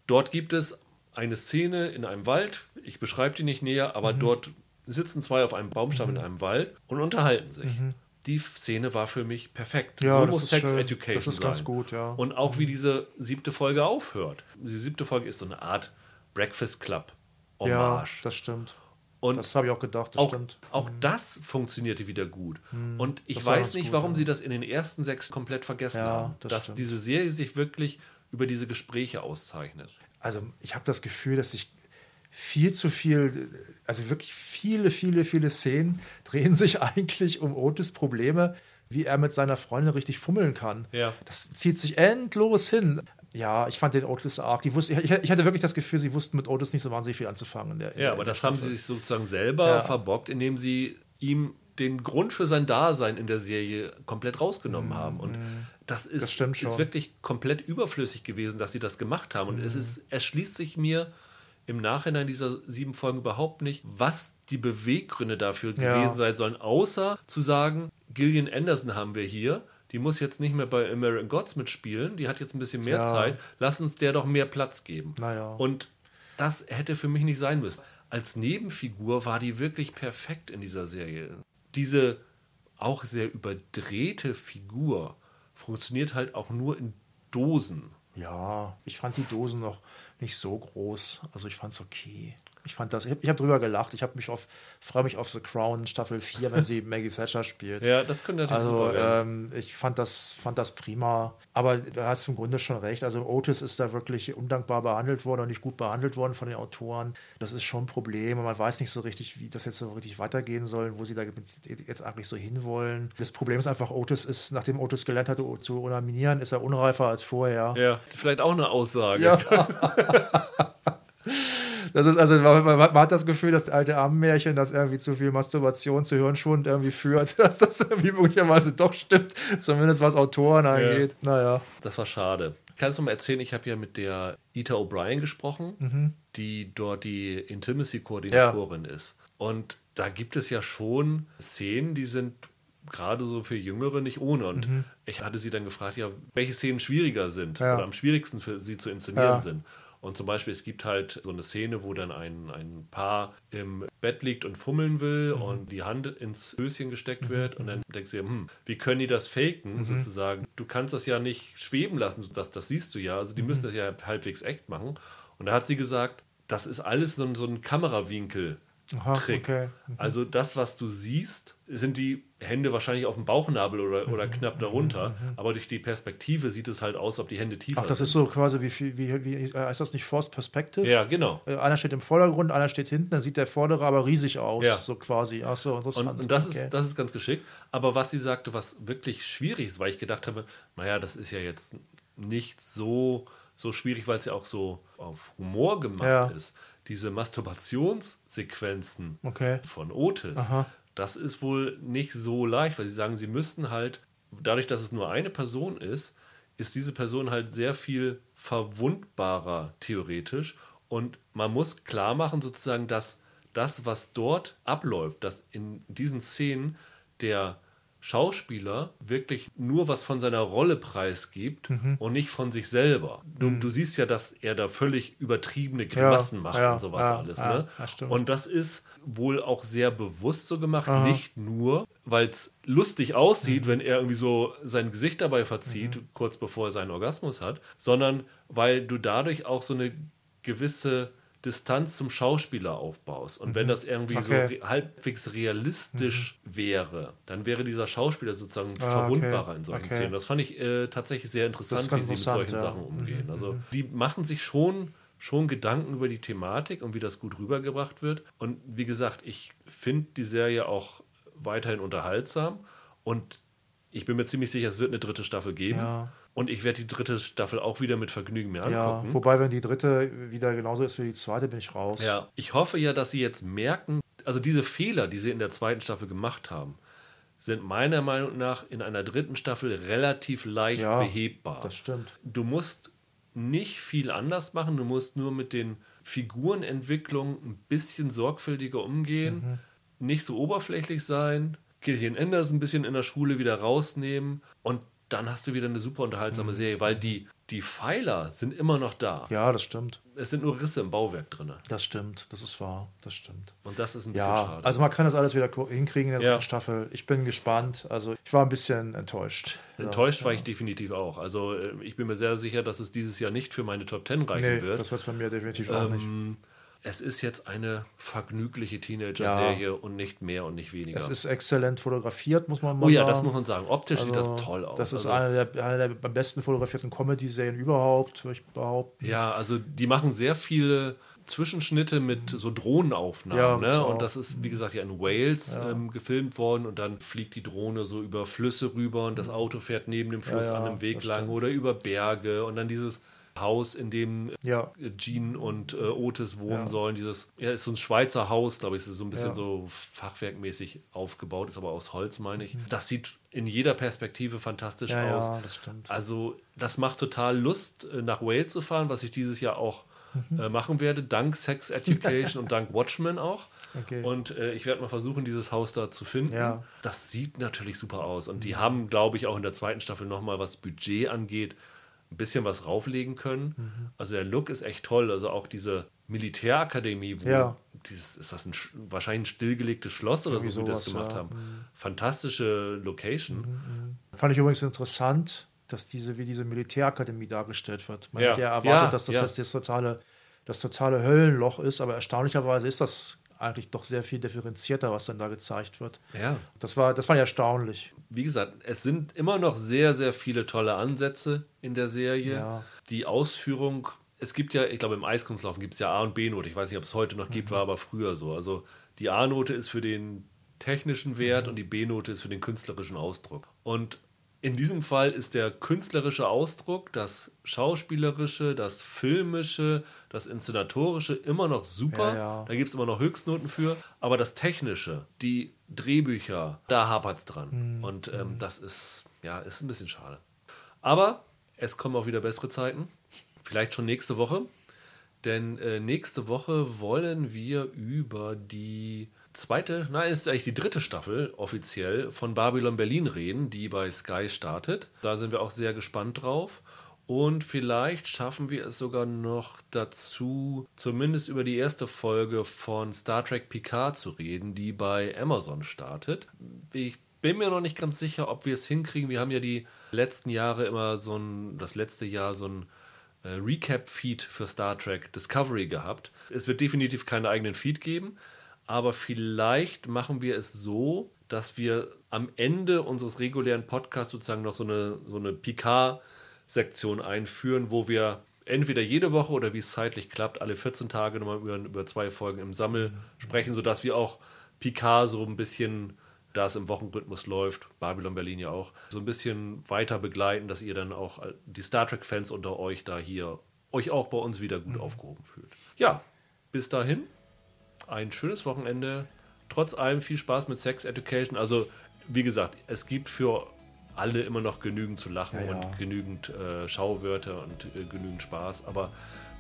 Speaker 1: Dort gibt es eine Szene in einem Wald, ich beschreibe die nicht näher,
Speaker 2: Mhm.
Speaker 1: aber dort sitzen zwei auf einem Baumstamm in einem Wald und unterhalten sich. Die Szene war für mich perfekt.
Speaker 2: Mhm. Ja,
Speaker 1: so muss Sex
Speaker 2: schön.
Speaker 1: Education
Speaker 2: Das ist
Speaker 1: sein.
Speaker 2: ganz gut, ja.
Speaker 1: Und auch wie diese siebte Folge aufhört. Die siebte Folge ist so eine Art Breakfast Club
Speaker 2: Ja,
Speaker 1: Hommage.
Speaker 2: das stimmt.
Speaker 1: und
Speaker 2: Das habe ich auch gedacht, das
Speaker 1: auch,
Speaker 2: stimmt. Mhm.
Speaker 1: auch das funktionierte wieder gut. Und ich weiß nicht,
Speaker 2: gut,
Speaker 1: warum
Speaker 2: ja.
Speaker 1: sie das in den ersten sechs komplett vergessen
Speaker 2: Ja,
Speaker 1: haben.
Speaker 2: das
Speaker 1: dass
Speaker 2: stimmt.
Speaker 1: diese Serie sich wirklich über diese Gespräche auszeichnet.
Speaker 2: Also ich habe das Gefühl, dass sich viel zu viel, also wirklich viele, viele, viele Szenen <laughs> drehen sich eigentlich um Otis Probleme, wie er mit seiner Freundin richtig fummeln kann.
Speaker 1: Ja.
Speaker 2: Das zieht sich endlos hin. Ja, ich fand den Otis arg. Die wusste, ich, ich hatte wirklich das Gefühl, sie wussten mit Otis nicht so wahnsinnig viel anzufangen. Der,
Speaker 1: Ja, aber das haben
Speaker 2: Staffel.
Speaker 1: sie sich sozusagen selber
Speaker 2: Ja.
Speaker 1: verbockt, indem sie ihm den Grund für sein Dasein in der Serie komplett rausgenommen haben. Und das ist,
Speaker 2: Mhm. Das stimmt schon.
Speaker 1: ist wirklich komplett überflüssig gewesen, dass sie das gemacht haben. Und
Speaker 2: Mhm.
Speaker 1: es ist, erschließt sich mir im Nachhinein dieser sieben Folgen überhaupt nicht, was die Beweggründe dafür
Speaker 2: Ja.
Speaker 1: gewesen sein sollen, außer zu sagen, Gillian Anderson haben wir hier. Die muss jetzt nicht mehr bei American Gods mitspielen. Die hat jetzt ein bisschen mehr
Speaker 2: Ja.
Speaker 1: Zeit. Lass uns der doch mehr Platz geben.
Speaker 2: Naja.
Speaker 1: Und das hätte für mich nicht sein müssen. Als Nebenfigur war die wirklich perfekt in dieser Serie. Diese auch sehr überdrehte Figur funktioniert halt auch nur in Dosen.
Speaker 2: Ja, ich fand die Dosen noch nicht so groß. Also ich fand es okay. Ich fand das, ich habe hab drüber gelacht. Ich habe mich auf, freue mich auf The Crown Staffel 4, wenn sie <laughs> Maggie Thatcher spielt.
Speaker 1: Ja, das könnte natürlich
Speaker 2: Also
Speaker 1: super
Speaker 2: ähm, ich fand das, fand das prima. Aber du hast im Grunde schon recht. Also Otis ist da wirklich undankbar behandelt worden und nicht gut behandelt worden von den Autoren. Das ist schon ein Problem. Und man weiß nicht so richtig, wie das jetzt so richtig weitergehen soll, wo sie da jetzt eigentlich so hinwollen. Das Problem ist einfach, Otis ist, nachdem Otis gelernt hat zu unaminieren, ist er unreifer als vorher.
Speaker 1: ja, vielleicht auch eine Aussage.
Speaker 2: Ja. <laughs> <laughs> Das ist also, man, man, hat das Gefühl, dass das alte Ammenmärchen, das irgendwie zu viel Masturbation zu Hirnschwund irgendwie führt, <laughs> dass das irgendwie möglicherweise doch stimmt, zumindest was Autoren angeht. Naja.
Speaker 1: Das war schade. Kannst du mal erzählen, ich habe ja mit der Ita O'Brien gesprochen,
Speaker 2: Mhm.
Speaker 1: die dort die Intimacy-Koordinatorin ist. Und da gibt es ja schon Szenen, die sind gerade so für Jüngere nicht ohne. Und ich hatte sie dann gefragt, ja, welche Szenen schwieriger sind
Speaker 2: Mhm. Ja.
Speaker 1: oder am schwierigsten für sie zu inszenieren
Speaker 2: Ja.
Speaker 1: sind. Und zum Beispiel, es gibt halt so eine Szene, wo dann ein, ein Paar im Bett liegt und fummeln will
Speaker 2: Mhm.
Speaker 1: und die Hand ins Höschen gesteckt wird. Und dann denkst du dir, hm, wie können die das faken,
Speaker 2: Mhm.
Speaker 1: sozusagen? Du kannst das ja nicht schweben lassen, das, das siehst du ja. Also die
Speaker 2: Mhm.
Speaker 1: müssen das ja halbwegs echt machen. Und da hat sie gesagt, das ist alles so, ein- so ein Kamerawinkel.
Speaker 2: Aha,
Speaker 1: Trick.
Speaker 2: okay.
Speaker 1: Also das, was du siehst, sind die Hände wahrscheinlich auf dem Bauchnabel oder,
Speaker 2: Mhm.
Speaker 1: oder knapp darunter. Aber durch die Perspektive sieht es halt aus, ob die Hände tiefer
Speaker 2: Ach, das
Speaker 1: sind.
Speaker 2: ist so quasi wie, wie, wie, äh, heißt das nicht Forced Perspective?
Speaker 1: Ja, genau.
Speaker 2: Äh, Einer steht im Vordergrund, einer steht hinten, dann sieht der Vordere aber riesig aus,
Speaker 1: Ja.
Speaker 2: so quasi. Ach so,
Speaker 1: Und, und das,
Speaker 2: Okay.
Speaker 1: ist, das ist ganz geschickt. Aber was sie sagte, was wirklich schwierig ist, weil ich gedacht habe, naja, das ist ja jetzt nicht so, so schwierig, weil es ja auch so auf Humor gemacht
Speaker 2: Ja.
Speaker 1: ist. Diese Masturbationssequenzen
Speaker 2: Okay.
Speaker 1: von Otis,
Speaker 2: Aha.
Speaker 1: das ist wohl nicht so leicht, weil sie sagen, sie müssten halt, dadurch, dass es nur eine Person ist, ist diese Person halt sehr viel verwundbarer theoretisch und man muss klar machen sozusagen, dass das, was dort abläuft, dass in diesen Szenen der Schauspieler wirklich nur was von seiner Rolle preisgibt
Speaker 2: Mhm.
Speaker 1: und nicht von sich selber. Du, du siehst ja, dass er da völlig übertriebene Grimassen macht
Speaker 2: ja,
Speaker 1: und sowas
Speaker 2: ja,
Speaker 1: alles.
Speaker 2: ja,
Speaker 1: ne?
Speaker 2: das stimmt.
Speaker 1: und das ist wohl auch sehr bewusst so gemacht,
Speaker 2: Aha.
Speaker 1: nicht nur, weil es lustig aussieht, wenn er irgendwie so sein Gesicht dabei verzieht, kurz bevor er seinen Orgasmus hat, sondern weil du dadurch auch so eine gewisse Distanz zum Schauspieler aufbaust. Und wenn das irgendwie so
Speaker 2: Okay.
Speaker 1: re halbwegs realistisch wäre, dann wäre dieser Schauspieler sozusagen
Speaker 2: Ah,
Speaker 1: verwundbarer
Speaker 2: okay.
Speaker 1: in solchen
Speaker 2: Okay.
Speaker 1: Szenen. Das fand ich äh, tatsächlich sehr interessant, wie sie mit solchen
Speaker 2: ja.
Speaker 1: Sachen umgehen. Also die machen sich schon schon Gedanken über die Thematik und wie das gut rübergebracht wird. Und wie gesagt, ich finde die Serie auch weiterhin unterhaltsam. Und ich bin mir ziemlich sicher, es wird eine dritte Staffel geben.
Speaker 2: Ja.
Speaker 1: Und ich werde die dritte Staffel auch wieder mit Vergnügen mir
Speaker 2: Ja,
Speaker 1: angucken.
Speaker 2: wobei, wenn die dritte wieder genauso ist wie die zweite, bin ich raus.
Speaker 1: Ja, ich hoffe ja, dass sie jetzt merken, also diese Fehler, die sie in der zweiten Staffel gemacht haben, sind meiner Meinung nach in einer dritten Staffel relativ leicht
Speaker 2: Ja,
Speaker 1: behebbar.
Speaker 2: das stimmt.
Speaker 1: Du musst nicht viel anders machen, du musst nur mit den Figurenentwicklungen ein bisschen sorgfältiger umgehen,
Speaker 2: Mhm.
Speaker 1: nicht so oberflächlich sein, Gillian Anderson ein bisschen in der Schule wieder rausnehmen und dann hast du wieder eine super unterhaltsame Serie, weil die, die Pfeiler sind immer noch da.
Speaker 2: Mhm. Ja, das stimmt.
Speaker 1: Es sind nur Risse im Bauwerk drin.
Speaker 2: Das stimmt. Das ist wahr. Das stimmt.
Speaker 1: Und das ist ein bisschen
Speaker 2: Ja,
Speaker 1: schade.
Speaker 2: also man kann das alles wieder hinkriegen in der
Speaker 1: Ja.
Speaker 2: Staffel. Ich bin gespannt. Also ich war ein bisschen enttäuscht.
Speaker 1: Enttäuscht
Speaker 2: ja.
Speaker 1: war ich definitiv auch. Also äh, ich bin mir sehr sicher, dass es dieses Jahr nicht für meine Top 10 reichen
Speaker 2: Nee,
Speaker 1: wird.
Speaker 2: das wird es bei mir definitiv auch nicht.
Speaker 1: Es ist jetzt eine vergnügliche Teenager-Serie und nicht mehr und nicht weniger.
Speaker 2: Es ist exzellent fotografiert, muss man mal
Speaker 1: oh ja,
Speaker 2: sagen.
Speaker 1: das muss man sagen. Optisch sieht
Speaker 2: Also,
Speaker 1: das toll aus.
Speaker 2: Das ist
Speaker 1: also,
Speaker 2: eine der, eine der am besten fotografierten Comedy-Serien überhaupt, würde ich behaupten.
Speaker 1: ja, also die machen sehr viele Zwischenschnitte mit so Drohnenaufnahmen.
Speaker 2: Ja,
Speaker 1: ne? Und das ist, wie gesagt, ja in Wales ähm, gefilmt worden und dann fliegt die Drohne so über Flüsse rüber und das Auto fährt neben dem Fluss
Speaker 2: ja,
Speaker 1: an einem Weg lang
Speaker 2: stimmt.
Speaker 1: oder über Berge und dann dieses Haus, in dem
Speaker 2: Ja,
Speaker 1: Jean und äh, Otis wohnen
Speaker 2: Ja.
Speaker 1: sollen. Dieses, ja, ist so ein Schweizer Haus, glaube ich, ist so ein bisschen
Speaker 2: Ja.
Speaker 1: so fachwerkmäßig aufgebaut, ist aber aus Holz, meine ich. Das sieht in jeder Perspektive fantastisch
Speaker 2: Mhm. ja,
Speaker 1: aus.
Speaker 2: ja, das stimmt.
Speaker 1: Also, das macht total Lust, äh, nach Wales zu fahren, was ich dieses Jahr auch äh, machen werde, dank Sex Education <laughs> und dank Watchmen auch.
Speaker 2: Okay.
Speaker 1: Und äh, ich werde mal versuchen, dieses Haus da zu finden.
Speaker 2: Ja.
Speaker 1: Das sieht natürlich super aus. Und die haben, glaube ich, auch in der zweiten Staffel nochmal, was Budget angeht, ein bisschen was rauflegen können.
Speaker 2: Mhm.
Speaker 1: Also der Look ist echt toll. Also auch diese Militärakademie, wo
Speaker 2: Ja.
Speaker 1: dieses, ist das ein sch- wahrscheinlich ein stillgelegtes Schloss oder
Speaker 2: Irgendwie
Speaker 1: so, wie die das
Speaker 2: sowas,
Speaker 1: gemacht
Speaker 2: ja.
Speaker 1: haben. Fantastische Location.
Speaker 2: Fand ich übrigens interessant, dass diese, wie diese Militärakademie dargestellt wird. Man
Speaker 1: Ja.
Speaker 2: hätte ja erwartet, dass das jetzt das totale, das totale Höllenloch ist, aber erstaunlicherweise ist das eigentlich doch sehr viel differenzierter, was dann da gezeigt wird.
Speaker 1: Ja.
Speaker 2: Das war, das war ja erstaunlich.
Speaker 1: Wie gesagt, es sind immer noch sehr, sehr viele tolle Ansätze in der Serie.
Speaker 2: Ja.
Speaker 1: Die Ausführung, es gibt ja, ich glaube, im Eiskunstlaufen gibt es ja A- und B-Note. Ich weiß nicht, ob es heute noch gibt,
Speaker 2: Mhm.
Speaker 1: war aber früher so. Also die A-Note ist für den technischen
Speaker 2: Mhm.
Speaker 1: Wert und die B-Note ist für den künstlerischen Ausdruck. Und in diesem Fall ist der künstlerische Ausdruck, das Schauspielerische, das Filmische, das Inszenatorische immer noch super.
Speaker 2: Ja, ja.
Speaker 1: Da gibt es immer noch Höchstnoten für. Aber das Technische, die Drehbücher, da hapert es dran.
Speaker 2: Mhm.
Speaker 1: Und ähm, das ist, ja, ist ein bisschen schade. Aber es kommen auch wieder bessere Zeiten. Vielleicht schon nächste Woche. Denn äh, nächste Woche wollen wir über die zweite, nein, es ist eigentlich die dritte Staffel offiziell von Babylon Berlin reden, die bei Sky startet. Da sind wir auch sehr gespannt drauf. Und vielleicht schaffen wir es sogar noch dazu, zumindest über die erste Folge von Star Trek Picard zu reden, die bei Amazon startet. Ich bin mir noch nicht ganz sicher, ob wir es hinkriegen. Wir haben ja die letzten Jahre immer so ein, das letzte Jahr so ein äh, Recap-Feed für Star Trek Discovery gehabt. Es wird definitiv keinen eigenen Feed geben, aber vielleicht machen wir es so, dass wir am Ende unseres regulären Podcasts sozusagen noch so eine, so eine Picard-Sektion einführen, wo wir entweder jede Woche oder wie es zeitlich klappt, alle 14 Tage nochmal über, über zwei Folgen im Sammel sprechen, sodass wir auch Picard so ein bisschen da es im Wochenrhythmus läuft, Babylon Berlin ja auch, so ein bisschen weiter begleiten, dass ihr dann auch die Star Trek-Fans unter euch da hier euch auch bei uns wieder gut aufgehoben fühlt. Ja, bis dahin ein schönes Wochenende. Trotz allem viel Spaß mit Sex Education. Also, wie gesagt, es gibt für alle immer noch genügend zu lachen
Speaker 2: Ja, ja.
Speaker 1: und genügend äh, Schauwörter und äh, genügend Spaß. Aber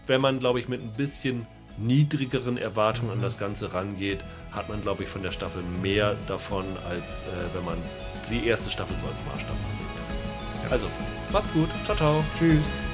Speaker 1: wenn man, glaube ich, mit ein bisschen niedrigeren Erwartungen an das Ganze rangeht, hat man, glaube ich, von der Staffel mehr davon, als äh, wenn man die erste Staffel so als Maßstab hat. Also, macht's gut. Ciao, ciao.
Speaker 2: Tschüss.